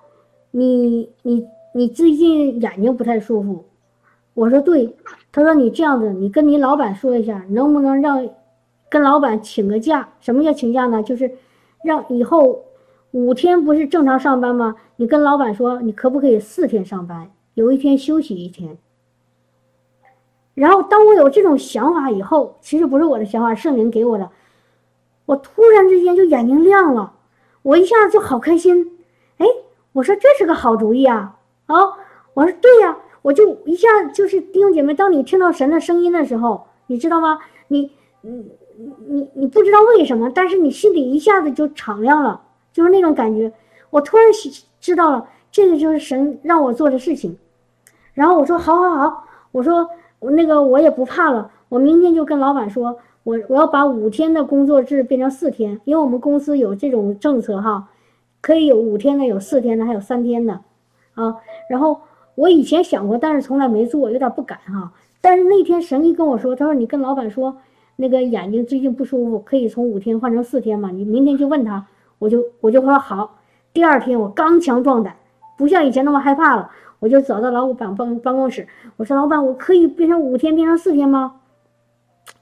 你你你最近眼睛不太舒服。”我说对，他说你这样子，你跟你老板说一下，能不能让跟老板请个假？什么叫请假呢？就是让以后五天不是正常上班吗？你跟老板说，你可不可以四天上班，有一天休息一天？然后当我有这种想法以后，其实不是我的想法，圣灵给我的，我突然之间就眼睛亮了，我一下子就好开心。哎，我说这是个好主意啊！啊，我说对呀。我就一下就是弟兄姐妹，当你听到神的声音的时候，你知道吗？你你你你不知道为什么，但是你心里一下子就敞亮了，就是那种感觉。我突然知道了，这个就是神让我做的事情。然后我说好好好，我说我那个我也不怕了，我明天就跟老板说，我我要把五天的工作制变成四天，因为我们公司有这种政策哈，可以有五天的，有四天的，还有三天的，啊，然后。我以前想过，但是从来没做，有点不敢哈。但是那天神医跟我说，他说你跟老板说，那个眼睛最近不舒服，可以从五天换成四天嘛？你明天就问他，我就我就说好。第二天我刚强壮胆，不像以前那么害怕了，我就走到老板办办公室，我说老板，我可以变成五天变成四天吗？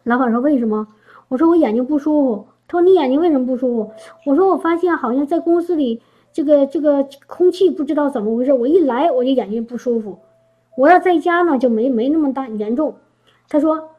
老板说为什么？我说我眼睛不舒服。他说你眼睛为什么不舒服？我说我发现好像在公司里。这个这个空气不知道怎么回事，我一来我就眼睛不舒服。我要在家呢就没没那么大严重。他说，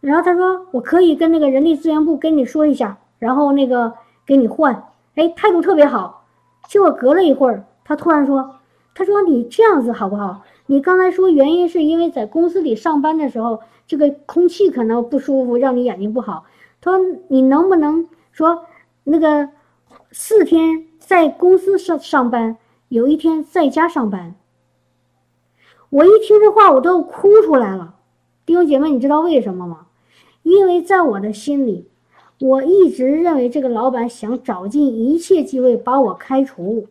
然后他说我可以跟那个人力资源部跟你说一下，然后那个给你换。哎，态度特别好。结果隔了一会儿，他突然说，他说你这样子好不好？你刚才说原因是因为在公司里上班的时候，这个空气可能不舒服，让你眼睛不好。他说你能不能说那个四天？在公司上上班，有一天在家上班。我一听这话，我都哭出来了。弟兄姐妹，你知道为什么吗？因为在我的心里，我一直认为这个老板想找尽一切机会把我开除。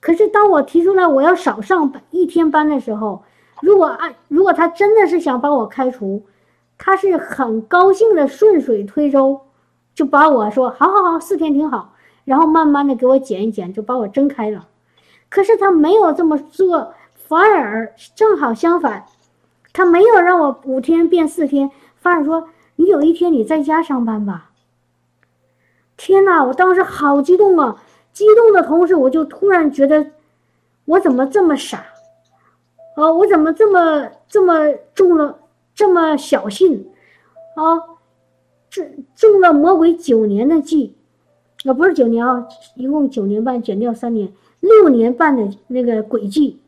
可是当我提出来我要少上一天班的时候，如果按如果他真的是想把我开除，他是很高兴的顺水推舟，就把我说好好好四天挺好，然后慢慢的给我减一减，就把我睁开了。可是他没有这么做，反而正好相反，他没有让我五天变四天，反而说你有一天你在家上班吧。天哪，我当时好激动啊！激动的同时，我就突然觉得，我怎么这么傻？啊，我怎么这么这么中了这么小信？啊，这中了魔鬼九年的计，啊，不是九年啊，一共九年半，减掉三年，六年半的那个诡计。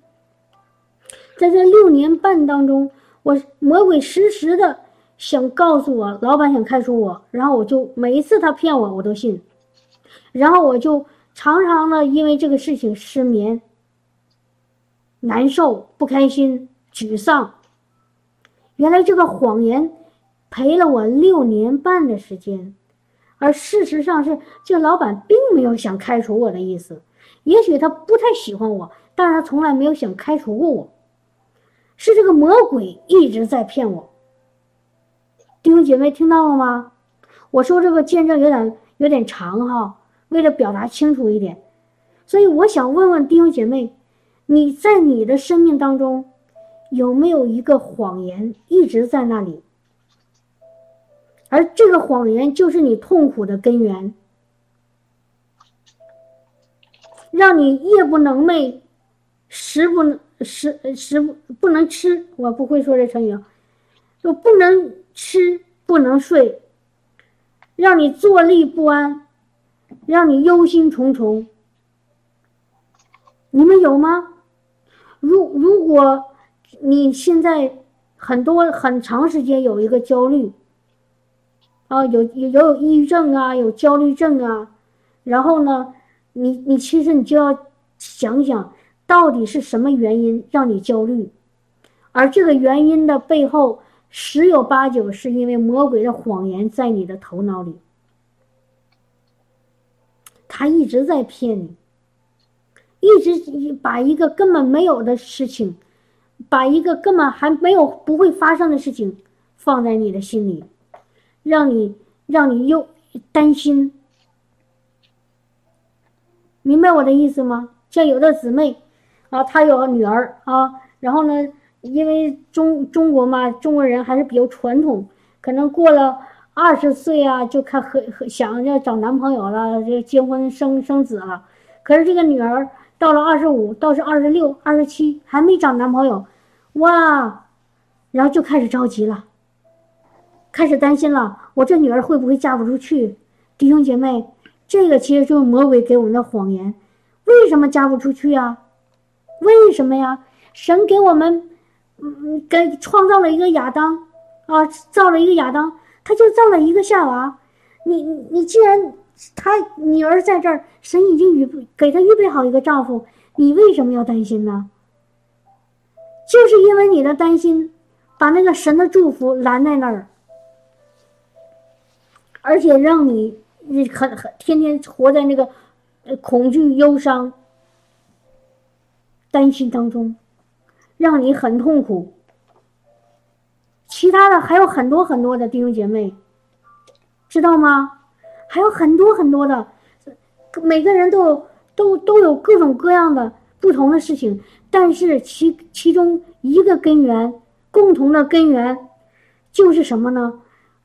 在这六年半当中，我魔鬼时时的想告诉我，老板想开除我，然后我就每一次他骗我，我都信，然后我就。常常呢，因为这个事情失眠、难受、不开心、沮丧。原来这个谎言赔了我六年半的时间，而事实上是这个老板并没有想开除我的意思。也许他不太喜欢我，但是他从来没有想开除过我。是这个魔鬼一直在骗我。弟兄姐妹听到了吗？我说这个见证有点有点长哈。为了表达清楚一点，所以我想问问弟兄姐妹，你在你的生命当中有没有一个谎言一直在那里？而这个谎言就是你痛苦的根源，让你夜不能寐，食不能食食不能吃。我不会说这成语，就不能吃不能睡，让你坐立不安。让你忧心忡忡，你们有吗？如如果你现在很多很长时间有一个焦虑，啊，有有有抑郁症啊，有焦虑症啊，然后呢，你你其实你就要想想到底是什么原因让你焦虑，而这个原因的背后十有八九是因为魔鬼的谎言在你的头脑里。他一直在骗你，一直把一个根本没有的事情，把一个根本还没有不会发生的事情放在你的心里，让你让你又担心。明白我的意思吗？像有的姊妹啊，她有女儿啊，然后呢，因为中中国嘛，中国人还是比较传统，可能过了。二十岁啊，就看和和想要找男朋友了，就结婚生生子了。可是这个女儿到了二十五，倒是二十六、二十七还没找男朋友，哇，然后就开始着急了，开始担心了。我这女儿会不会嫁不出去？弟兄姐妹，这个其实就是魔鬼给我们的谎言。为什么嫁不出去呀？为什么呀？神给我们，嗯，给创造了一个亚当，啊，造了一个亚当。他就造了一个夏娃，你你既然他女儿在这儿，神已经预给他预备好一个丈夫，你为什么要担心呢？就是因为你的担心，把那个神的祝福拦在那儿，而且让你你很很天天活在那个恐惧、忧伤、担心当中，让你很痛苦。其他的还有很多很多的弟兄姐妹，知道吗？还有很多很多的，每个人都有都都有各种各样的不同的事情，但是其其中一个根源，共同的根源，就是什么呢？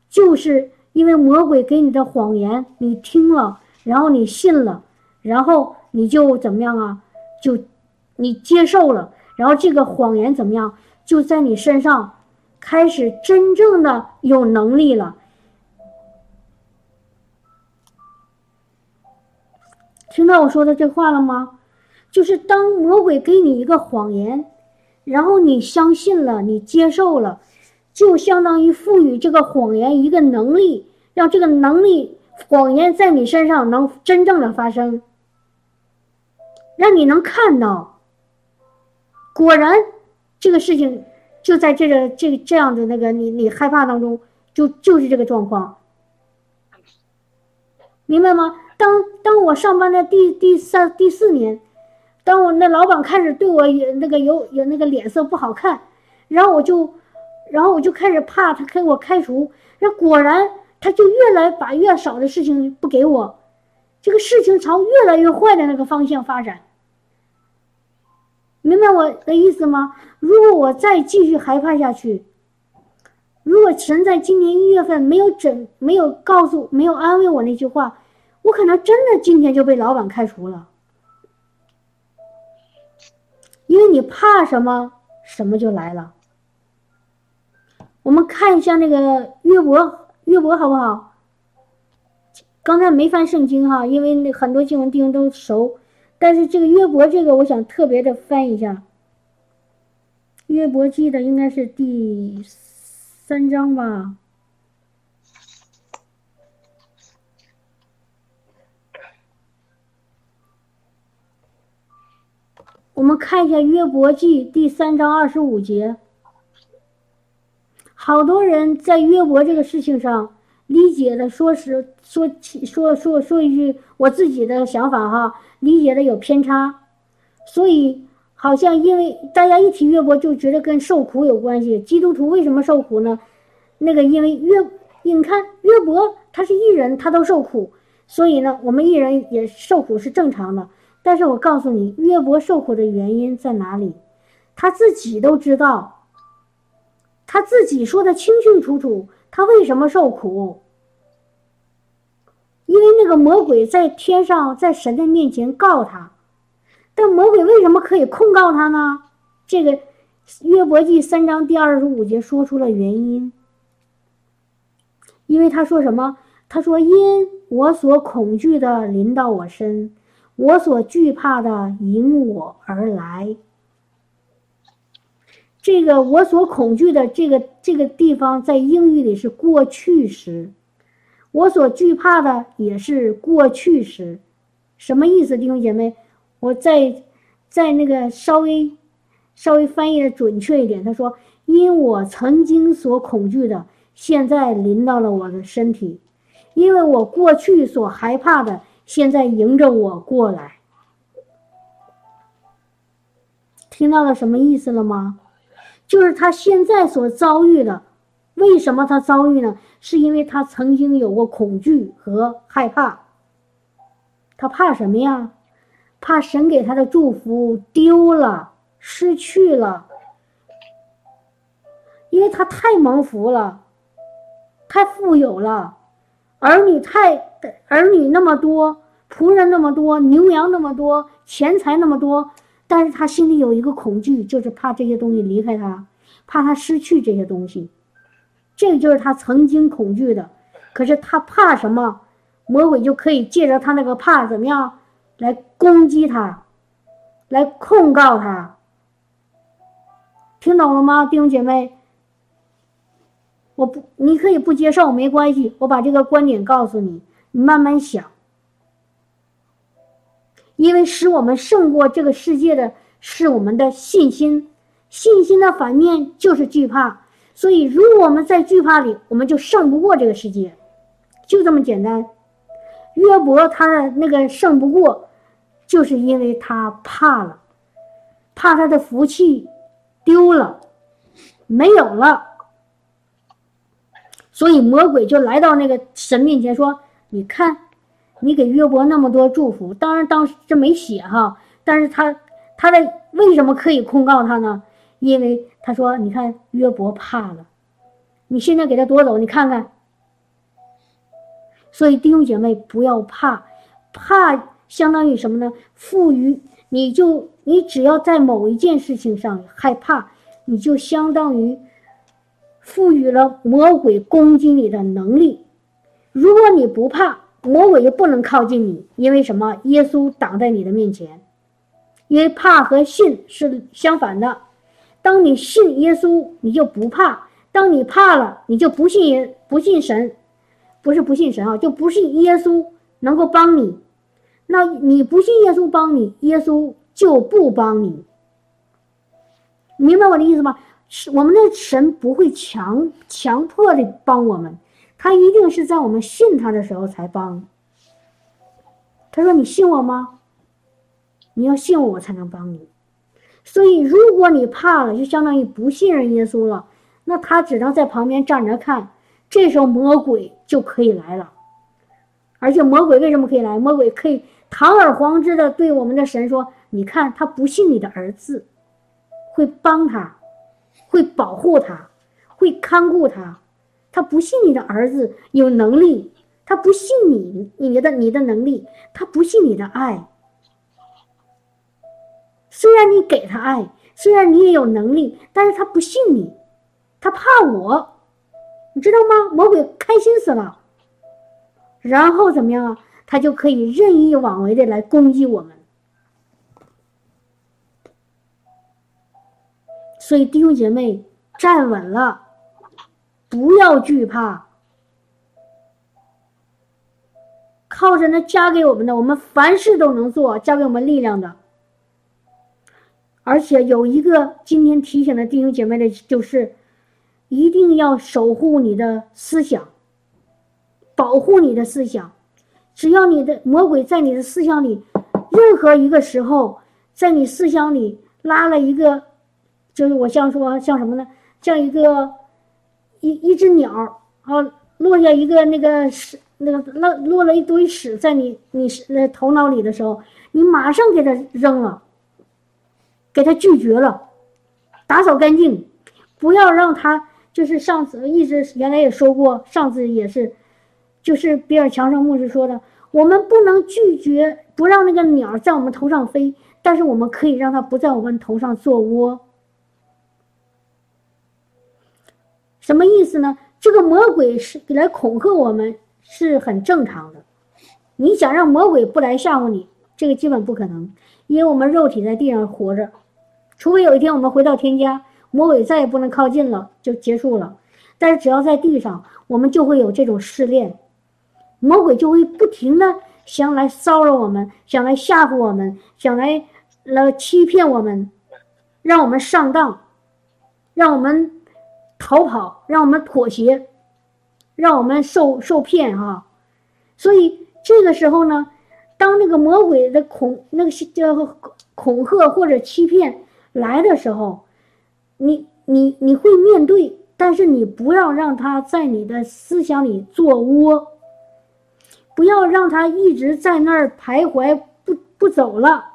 就是因为魔鬼给你的谎言，你听了，然后你信了，然后你就怎么样啊？就你接受了，然后这个谎言怎么样？就在你身上。开始真正的有能力了，听到我说的这话了吗？就是当魔鬼给你一个谎言，然后你相信了，你接受了，就相当于赋予这个谎言一个能力，让这个能力谎言在你身上能真正的发生，让你能看到，果然这个事情。就在这个这这样的那个你你害怕当中，就就是这个状况，明白吗？当当我上班的第第三第四年，当我那老板开始对我有那个有有那个脸色不好看，然后我就，然后我就开始怕他给我开除，那果然他就越来把越少的事情不给我，这个事情朝越来越坏的那个方向发展。明白我的意思吗？如果我再继续害怕下去，如果神在今年一月份没有整，没有告诉，没有安慰我那句话，我可能真的今天就被老板开除了。因为你怕什么，什么就来了。我们看一下那个约伯，约伯好不好？刚才没翻圣经哈，因为那很多经文弟兄都熟。但是这个约伯，这个我想特别的翻一下。约伯记的应该是第三章吧。我们看一下约伯记第三章二十五节。好多人在约伯这个事情上理解的，说是说说说说一句我自己的想法哈。理解的有偏差，所以好像因为大家一提约伯就觉得跟受苦有关系。基督徒为什么受苦呢？那个因为约，你看约伯他是艺人，他都受苦，所以呢，我们艺人也受苦是正常的。但是我告诉你，约伯受苦的原因在哪里？他自己都知道，他自己说的清清楚楚，他为什么受苦。因为那个魔鬼在天上，在神的面前告他，但魔鬼为什么可以控告他呢？这个约伯记三章第二十五节说出了原因。因为他说什么？他说：“因我所恐惧的临到我身，我所惧怕的迎我而来。”这个我所恐惧的这个这个地方，在英语里是过去时。我所惧怕的也是过去时，什么意思，弟兄姐妹？我再再那个稍微稍微翻译的准确一点，他说：“因我曾经所恐惧的，现在临到了我的身体；因为我过去所害怕的，现在迎着我过来。”听到了什么意思了吗？就是他现在所遭遇的。为什么他遭遇呢？是因为他曾经有过恐惧和害怕。他怕什么呀？怕神给他的祝福丢了、失去了。因为他太蒙福了，太富有了，儿女太儿女那么多，仆人那么多，牛羊那么多，钱财那么多，但是他心里有一个恐惧，就是怕这些东西离开他，怕他失去这些东西。这个就是他曾经恐惧的，可是他怕什么？魔鬼就可以借着他那个怕怎么样来攻击他，来控告他。听懂了吗，弟兄姐妹？我不，你可以不接受没关系，我把这个观点告诉你，你慢慢想。因为使我们胜过这个世界的是我们的信心，信心的反面就是惧怕。所以，如果我们在惧怕里，我们就胜不过这个世界，就这么简单。约伯他的那个胜不过，就是因为他怕了，怕他的福气丢了，没有了。所以魔鬼就来到那个神面前说：“你看，你给约伯那么多祝福，当然当时这没写哈，但是他他的为什么可以控告他呢？”因为他说：“你看约伯怕了，你现在给他夺走，你看看。所以弟兄姐妹不要怕，怕相当于什么呢？赋予你就你只要在某一件事情上害怕，你就相当于赋予了魔鬼攻击你的能力。如果你不怕，魔鬼就不能靠近你，因为什么？耶稣挡在你的面前。因为怕和信是相反的。”当你信耶稣，你就不怕；当你怕了，你就不信耶不信神，不是不信神啊，就不信耶稣能够帮你。那你不信耶稣帮你，耶稣就不帮你。明白我的意思吗？我们的神不会强强迫的帮我们，他一定是在我们信他的时候才帮。他说：“你信我吗？你要信我，我才能帮你。所以，如果你怕了，就相当于不信任耶稣了。那他只能在旁边站着看。这时候，魔鬼就可以来了。而且，魔鬼为什么可以来？魔鬼可以堂而皇之的对我们的神说：‘你看，他不信你的儿子，会帮他。’”会保护他，会看顾他，他不信你的儿子有能力，他不信你你的你的能力，他不信你的爱。虽然你给他爱，虽然你也有能力，但是他不信你，他怕我，你知道吗？魔鬼开心死了，然后怎么样啊？他就可以任意妄为的来攻击我们。所以弟兄姐妹，站稳了，不要惧怕，靠着那加给我们的，我们凡事都能做，加给我们力量的。而且有一个今天提醒的弟兄姐妹的，就是一定要守护你的思想，保护你的思想。只要你的魔鬼在你的思想里，任何一个时候，在你思想里拉了一个。就是我像说像什么呢？像一个一一只鸟啊，落下一个那个屎，那个落落了一堆屎在你你那头脑里的时候，你马上给它扔了，给他拒绝了，打扫干净，不要让他就是上次一直原来也说过，上次也是，就是比尔强生牧师说的，我们不能拒绝不让那个鸟在我们头上飞，但是我们可以让它不在我们头上做窝。什么意思呢？这个魔鬼是来恐吓我们，是很正常的。你想让魔鬼不来吓唬你，这个基本不可能，因为我们肉体在地上活着，除非有一天我们回到天家，魔鬼再也不能靠近了，就结束了。但是只要在地上，我们就会有这种试炼，魔鬼就会不停的想来骚扰我们，想来吓唬我们，想来来欺骗我们，让我们上当，让我们。逃跑，让我们妥协，让我们受受骗哈。所以这个时候呢，当那个魔鬼的恐那个叫恐吓或者欺骗来的时候，你你你会面对，但是你不要让他在你的思想里做窝，不要让他一直在那儿徘徊不不走了。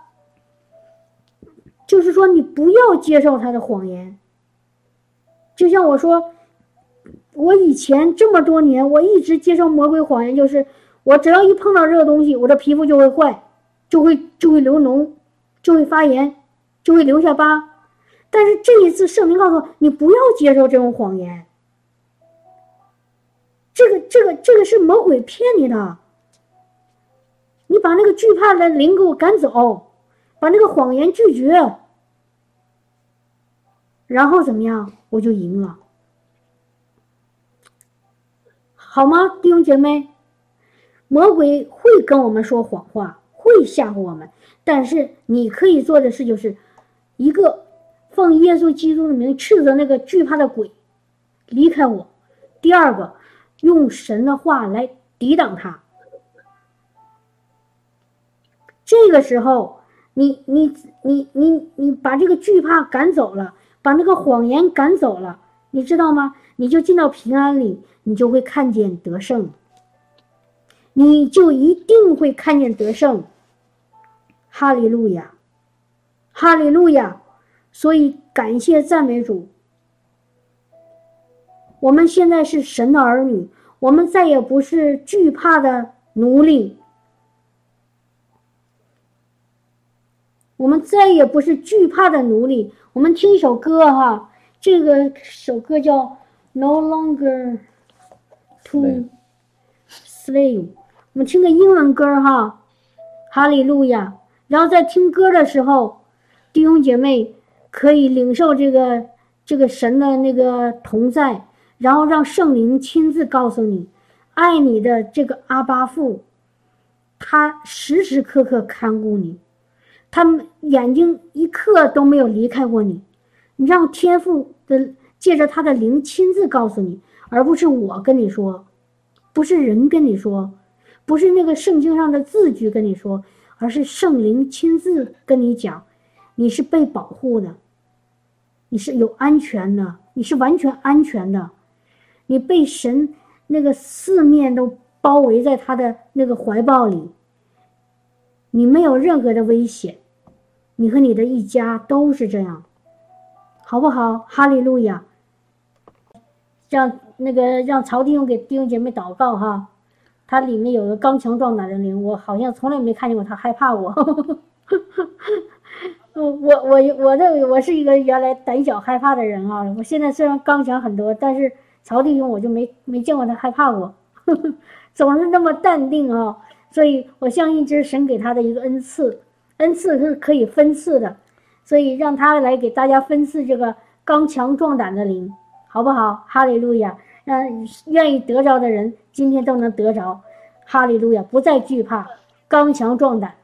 就是说，你不要接受他的谎言。就像我说，我以前这么多年，我一直接受魔鬼谎言，就是我只要一碰到这个东西，我的皮肤就会坏，就会就会流脓，就会发炎，就会留下疤。但是这一次，圣灵告诉我，你不要接受这种谎言。这个这个这个是魔鬼骗你的。你把那个惧怕的灵给我赶走，把那个谎言拒绝。然后怎么样？我就赢了，好吗，弟兄姐妹？魔鬼会跟我们说谎话，会吓唬我们，但是你可以做的事就是，一个奉耶稣基督的名斥责那个惧怕的鬼，离开我；第二个，用神的话来抵挡他。这个时候，你你你你你把这个惧怕赶走了。把那个谎言赶走了，你知道吗？你就进到平安里，你就会看见得胜，你就一定会看见得胜。哈利路亚，哈利路亚！所以感谢赞美主，我们现在是神的儿女，我们再也不是惧怕的奴隶。我们再也不是惧怕的奴隶。我们听一首歌哈，这个首歌叫《No Longer to Slave》。我们听个英文歌哈，哈利路亚。然后在听歌的时候，弟兄姐妹可以领受这个这个神的那个同在，然后让圣灵亲自告诉你，爱你的这个阿巴父，他时时刻刻看顾你。他眼睛一刻都没有离开过你，你让天父的借着他的灵亲自告诉你，而不是我跟你说，不是人跟你说，不是那个圣经上的字句跟你说，而是圣灵亲自跟你讲，你是被保护的，你是有安全的，你是完全安全的，你被神那个四面都包围在他的那个怀抱里，你没有任何的危险。你和你的一家都是这样，好不好？哈利路亚！让那个让曹弟兄给弟兄姐妹祷告哈，他里面有个刚强壮胆的灵，我好像从来没看见过他害怕我。我我我认为我是一个原来胆小害怕的人啊，我现在虽然刚强很多，但是曹弟兄我就没没见过他害怕过，呵 呵总是那么淡定啊，所以我相信这是神给他的一个恩赐。恩赐是可以分赐的，所以让他来给大家分赐这个刚强壮胆的灵，好不好？哈利路亚！让愿意得着的人今天都能得着，哈利路亚！不再惧怕，刚强壮胆，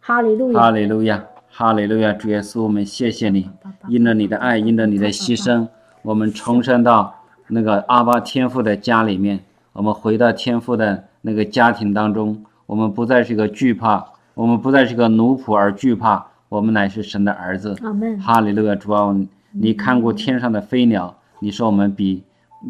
哈利路亚！哈利路亚！哈利路亚！主耶稣，我们谢谢你，因着你的爱，因着你的牺牲，我们重生到那个阿巴天父的家里面，我们回到天父的那个家庭当中，我们不再是一个惧怕。我们不再是个奴仆而惧怕，我们乃是神的儿子。哈利路亚！主啊，你看过天上的飞鸟，你说我们比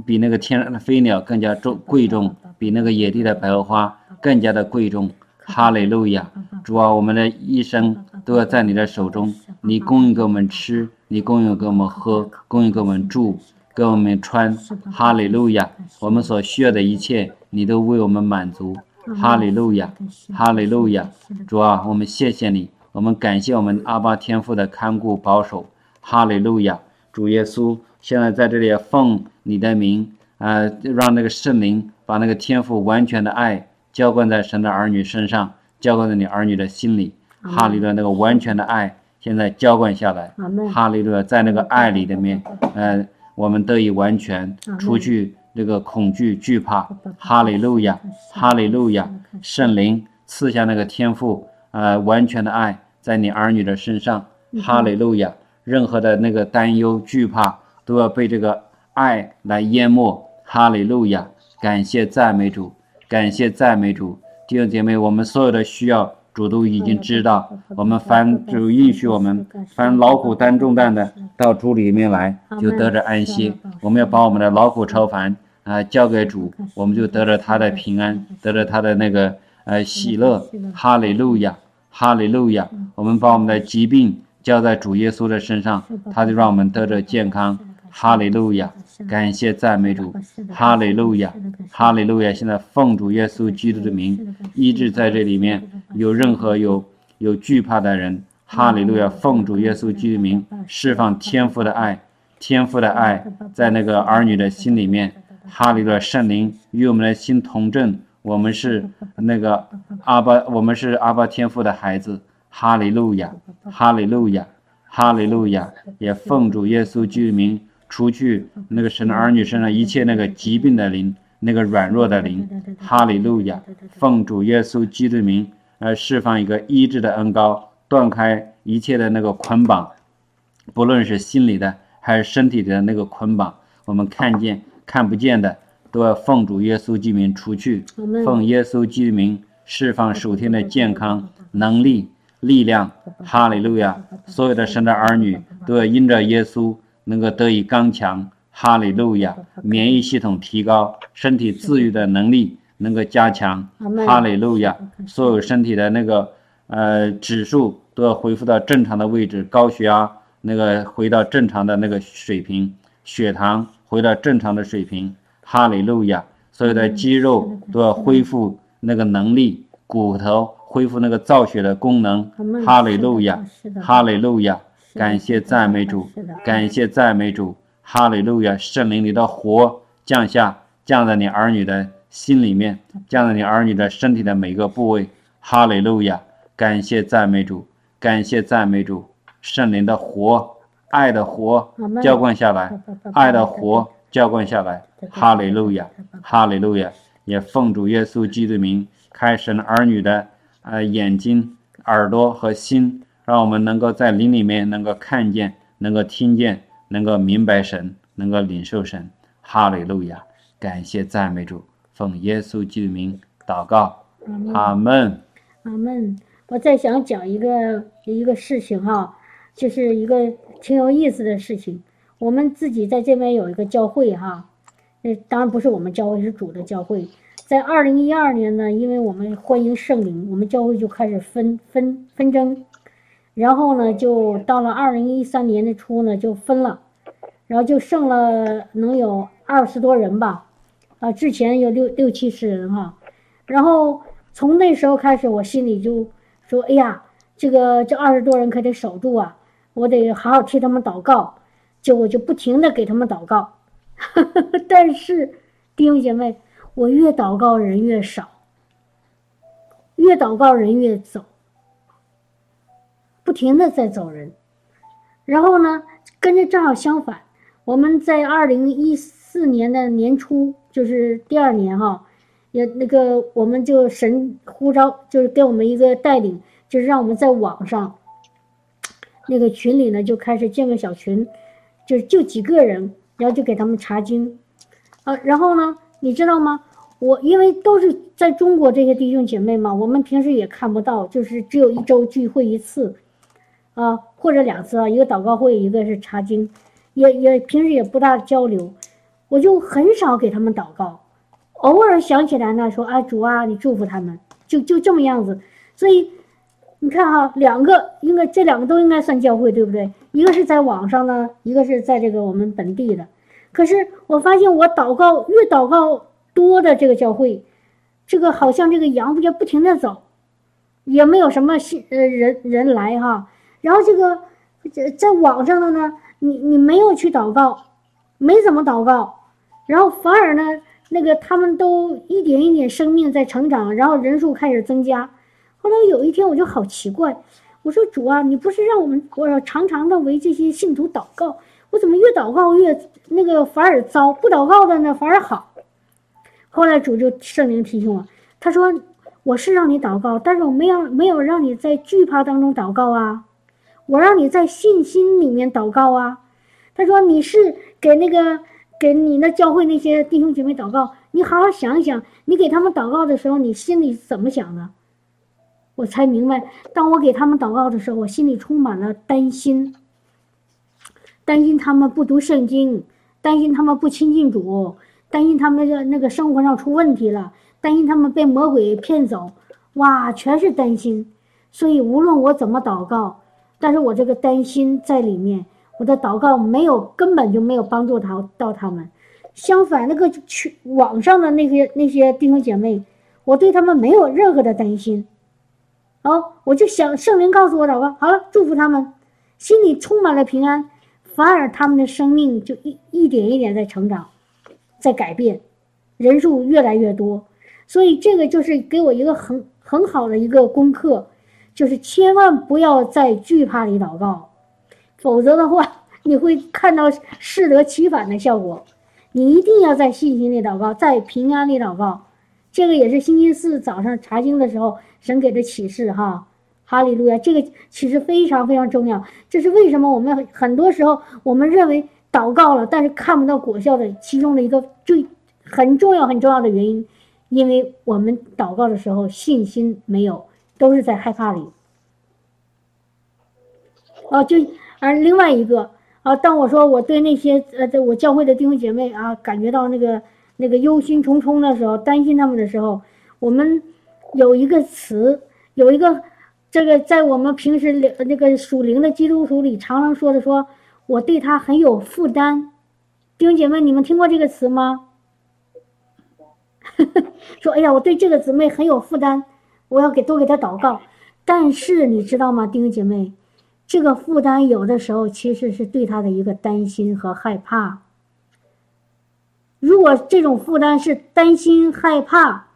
比那个天上的飞鸟更加重贵重，比那个野地的百合花更加的贵重。哈利路亚！主啊，我们的一生都要在你的手中，你供应给我们吃，你供应给我们喝，供应给我们住，给我们穿。哈利路亚！我们所需要的一切，你都为我们满足。哈利路亚，哈利路亚，主啊，我们谢谢你，我们感谢我们阿巴天父的看顾保守。哈利路亚，主耶稣，现在在这里奉你的名，啊，让那个圣灵把那个天父完全的爱浇灌在神的儿女身上，浇灌在你儿女的心里。哈利路亚，那个完全的爱现在浇灌下来。哈利路亚，在那个爱里的面，呃，我们得以完全除去。那个恐惧、惧怕，哈利路亚，哈利路亚，圣灵赐下那个天赋，呃，完全的爱在你儿女的身上，哈利路亚，任何的那个担忧、惧怕都要被这个爱来淹没，哈利路亚，感谢赞美主，感谢赞美主，弟兄姐妹，我们所有的需要主都已经知道，我们凡主允许我们凡劳苦担重担的到主里面来，就得着安息，我们要把我们的劳苦超凡。啊，交给主，我们就得着他的平安，得着他的那个呃喜乐。哈利路亚，哈利路亚。我们把我们的疾病交在主耶稣的身上，他就让我们得着健康。哈利路亚，感谢赞美主。哈利路亚，哈利路亚。现在奉主耶稣基督的名，医治在这里面有任何有有惧怕的人。哈利路亚，奉主耶稣基督的名，释放天父的爱，天父的爱在那个儿女的心里面。哈利路亚，圣灵与我们的心同证，我们是那个阿巴，我们是阿巴天父的孩子。哈利路亚，哈利路亚，哈利路亚，也奉主耶稣基督名，除去那个神的儿女身上一切那个疾病的灵，那个软弱的灵。哈利路亚，奉主耶稣基督名，来释放一个医治的恩膏，断开一切的那个捆绑，不论是心里的还是身体的那个捆绑，我们看见。看不见的都要奉主耶稣基督名除去，奉耶稣基督名释放属天的健康能力力量，哈利路亚！所有的神的儿女都要因着耶稣能够得以刚强，哈利路亚！免疫系统提高，身体自愈的能力能够加强，哈利路亚！所有身体的那个呃指数都要恢复到正常的位置，高血压那个回到正常的那个水平，血糖。回到正常的水平，哈利路亚！所有的肌肉都要恢复那个能力，骨头恢复那个造血的功能，哈利路亚！哈利路亚！感谢赞美主，感谢赞美主，哈利路亚！圣灵里的火降下，降在你儿女的心里面，降在你儿女的身体的每个部位，哈利路亚！感谢赞美主，感谢赞美主，圣灵的火。爱的火浇灌下来，爱的火浇灌下来，哈利路亚，哈利路亚！也奉主耶稣基督名，开神儿女的呃眼睛、耳朵和心，让我们能够在灵里面能够看见，能够听见，能够明白神，能够领受神。哈利路亚！感谢赞美主，奉耶稣基督名祷告，阿门。阿门。我再想讲一个一个事情哈，就是一个挺有意思的事情。我们自己在这边有一个教会哈，那当然不是我们教会，是主的教会。在二零一二年呢，因为我们欢迎圣灵，我们教会就开始分分纷争，然后呢，就到了二零一三年的初呢，就分了，然后就剩了能有二十多人吧，啊，之前有六六七十人哈，然后从那时候开始，我心里就说，哎呀，这个这二十多人可得守住啊，我得好好替他们祷告，就我就不停的给他们祷告，但是弟兄姐妹。我越祷告人越少，越祷告人越走，不停的在走人。然后呢，跟着正好相反，我们在二零一四年的年初，就是第二年哈，也那个我们就神呼召，就是给我们一个带领，就是让我们在网上那个群里呢就开始建个小群，就是就几个人，然后就给他们查经，啊，然后呢，你知道吗？我因为都是在中国这些弟兄姐妹嘛，我们平时也看不到，就是只有一周聚会一次，啊或者两次啊，一个祷告会，一个是查经，也也平时也不大交流，我就很少给他们祷告，偶尔想起来呢，说啊主啊，你祝福他们，就就这么样子。所以你看哈，两个应该这两个都应该算教会，对不对？一个是在网上呢，一个是在这个我们本地的。可是我发现我祷告越祷告。多的这个教会，这个好像这个羊不就不停的走，也没有什么信呃人人来哈。然后这个在在网上的呢，你你没有去祷告，没怎么祷告，然后反而呢那个他们都一点一点生命在成长，然后人数开始增加。后来有一天我就好奇怪，我说主啊，你不是让我们我常常的为这些信徒祷告，我怎么越祷告越那个反而糟，不祷告的呢反而好。后来主就圣灵提醒我，他说：“我是让你祷告，但是我没有没有让你在惧怕当中祷告啊，我让你在信心里面祷告啊。”他说：“你是给那个给你那教会那些弟兄姐妹祷告，你好好想一想，你给他们祷告的时候，你心里怎么想的？”我才明白，当我给他们祷告的时候，我心里充满了担心，担心他们不读圣经，担心他们不亲近主。担心他们的那个生活上出问题了，担心他们被魔鬼骗走，哇，全是担心。所以无论我怎么祷告，但是我这个担心在里面，我的祷告没有根本就没有帮助他到他们。相反，那个去网上的那些那些弟兄姐妹，我对他们没有任何的担心。哦，我就想圣灵告诉我祷告好了，祝福他们，心里充满了平安，反而他们的生命就一一点一点在成长。在改变，人数越来越多，所以这个就是给我一个很很好的一个功课，就是千万不要在惧怕里祷告，否则的话你会看到适得其反的效果。你一定要在信心里祷告，在平安里祷告。这个也是星期四早上查经的时候神给的启示哈，哈利路亚！这个启示非常非常重要，这是为什么我们很多时候我们认为。祷告了，但是看不到果效的其中的一个最很重要很重要的原因，因为我们祷告的时候信心没有，都是在害怕里。哦，就而另外一个啊，当我说我对那些呃，在我教会的弟兄姐妹啊，感觉到那个那个忧心忡忡的时候，担心他们的时候，我们有一个词，有一个这个在我们平时那个属灵的基督徒里常常说的说。我对他很有负担，弟兄姐妹，你们听过这个词吗？说，哎呀，我对这个姊妹很有负担，我要给多给她祷告。但是你知道吗，弟兄姐妹，这个负担有的时候其实是对她的一个担心和害怕。如果这种负担是担心害怕，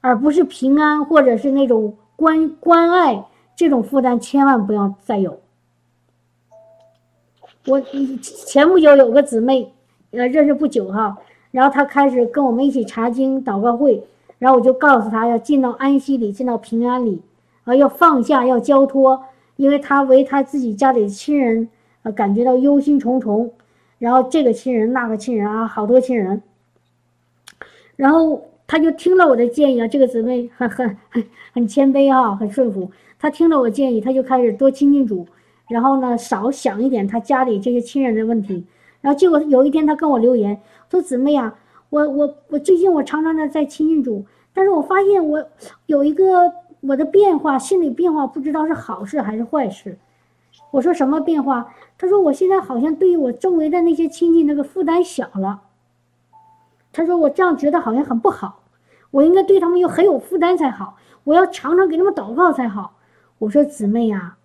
而不是平安或者是那种关关爱，这种负担千万不要再有。我前不久有个姊妹，呃，认识不久哈，然后她开始跟我们一起查经祷告会，然后我就告诉她要进到安息里，进到平安里，啊，要放下，要交托，因为他为他自己家里的亲人，呃感觉到忧心忡忡，然后这个亲人那个亲人啊，好多亲人，然后他就听了我的建议啊，这个姊妹很很很很谦卑啊，很顺服，他听了我建议，他就开始多亲近主，然后呢少想一点他家里这些亲人的问题，然后结果有一天他跟我留言说姊妹啊，我我我最近我常常的在亲近主，但是我发现我有一个我的变化，心理变化不知道是好事还是坏事。我说什么变化？他说我现在好像对于我周围的那些亲戚那个负担小了。他说我这样觉得好像很不好，我应该对他们又很有负担才好，我要常常给他们祷告才好。我说姊妹呀，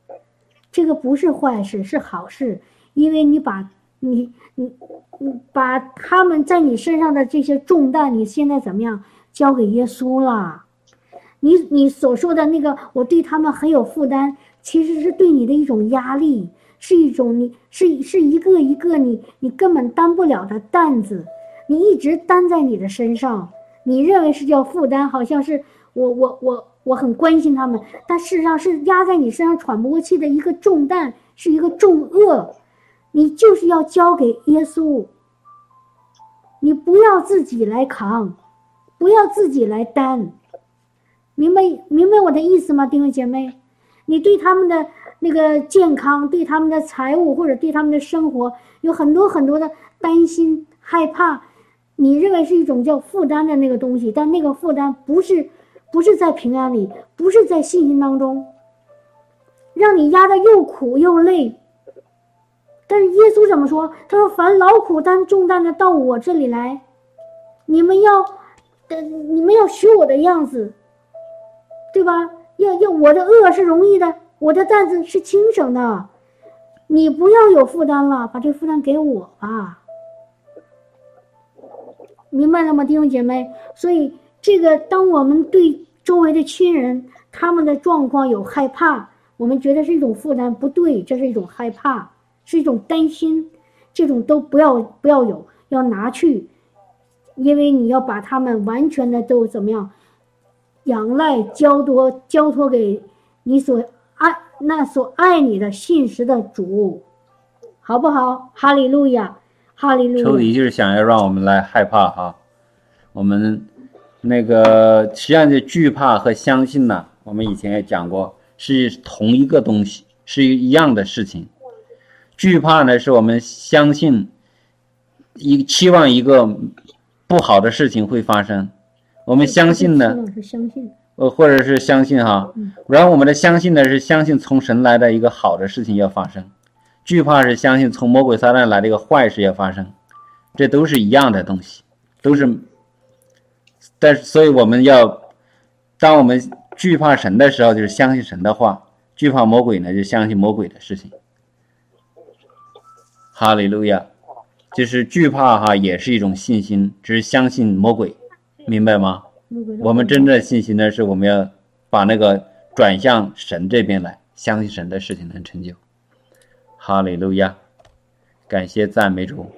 这个不是坏事，是好事，因为你把你你你把他们在你身上的这些重担，你现在怎么样交给耶稣了？你你所说的那个，我对他们很有负担，其实是对你的一种压力，是一种你是是一个一个你你根本担不了的担子。你一直担在你的身上，你认为是叫负担，好像是我我我我很关心他们，但事实上是压在你身上喘不过气的一个重担，是一个重恶，你就是要交给耶稣，你不要自己来扛，不要自己来担，明白明白我的意思吗，弟兄姐妹？你对他们的那个健康，对他们的财务或者对他们的生活有很多很多的担心害怕。你认为是一种叫负担的那个东西，但那个负担不是，不是在平安里，不是在信心当中，让你压得又苦又累。但是耶稣怎么说？他说：“凡劳苦担重担的，到我这里来，你们要，你们要学我的样子，对吧？要要我的恶是容易的，我的担子是轻省的。你不要有负担了，把这负担给我吧。”明白了吗，弟兄姐妹？所以，这个当我们对周围的亲人他们的状况有害怕，我们觉得是一种负担，不对，这是一种害怕，是一种担心，这种都不要不要有，要拿去，因为你要把他们完全的都怎么样，仰赖交托交托给你所爱那所爱你的信实的主，好不好？哈利路亚。哈利路亚抽离就是想要让我们来害怕哈，我们那个实际上就惧怕和相信呢，我们以前也讲过，是同一个东西，是一样的事情。惧怕呢，是我们相信一期望一个不好的事情会发生，我们相信呢，呃，或者是相信哈，然后我们的相信呢，是相信从神来的一个好的事情要发生。惧怕是相信从魔鬼撒旦来的一个坏事要发生，这都是一样的东西，都是。但是，所以我们要，当我们惧怕神的时候，就是相信神的话；惧怕魔鬼呢，就相信魔鬼的事情。哈利路亚，就是惧怕哈，也是一种信心，只是相信魔鬼，明白吗？我们真正的信心呢，是我们要把那个转向神这边来，相信神的事情能成就。哈利路亚，感谢赞美主。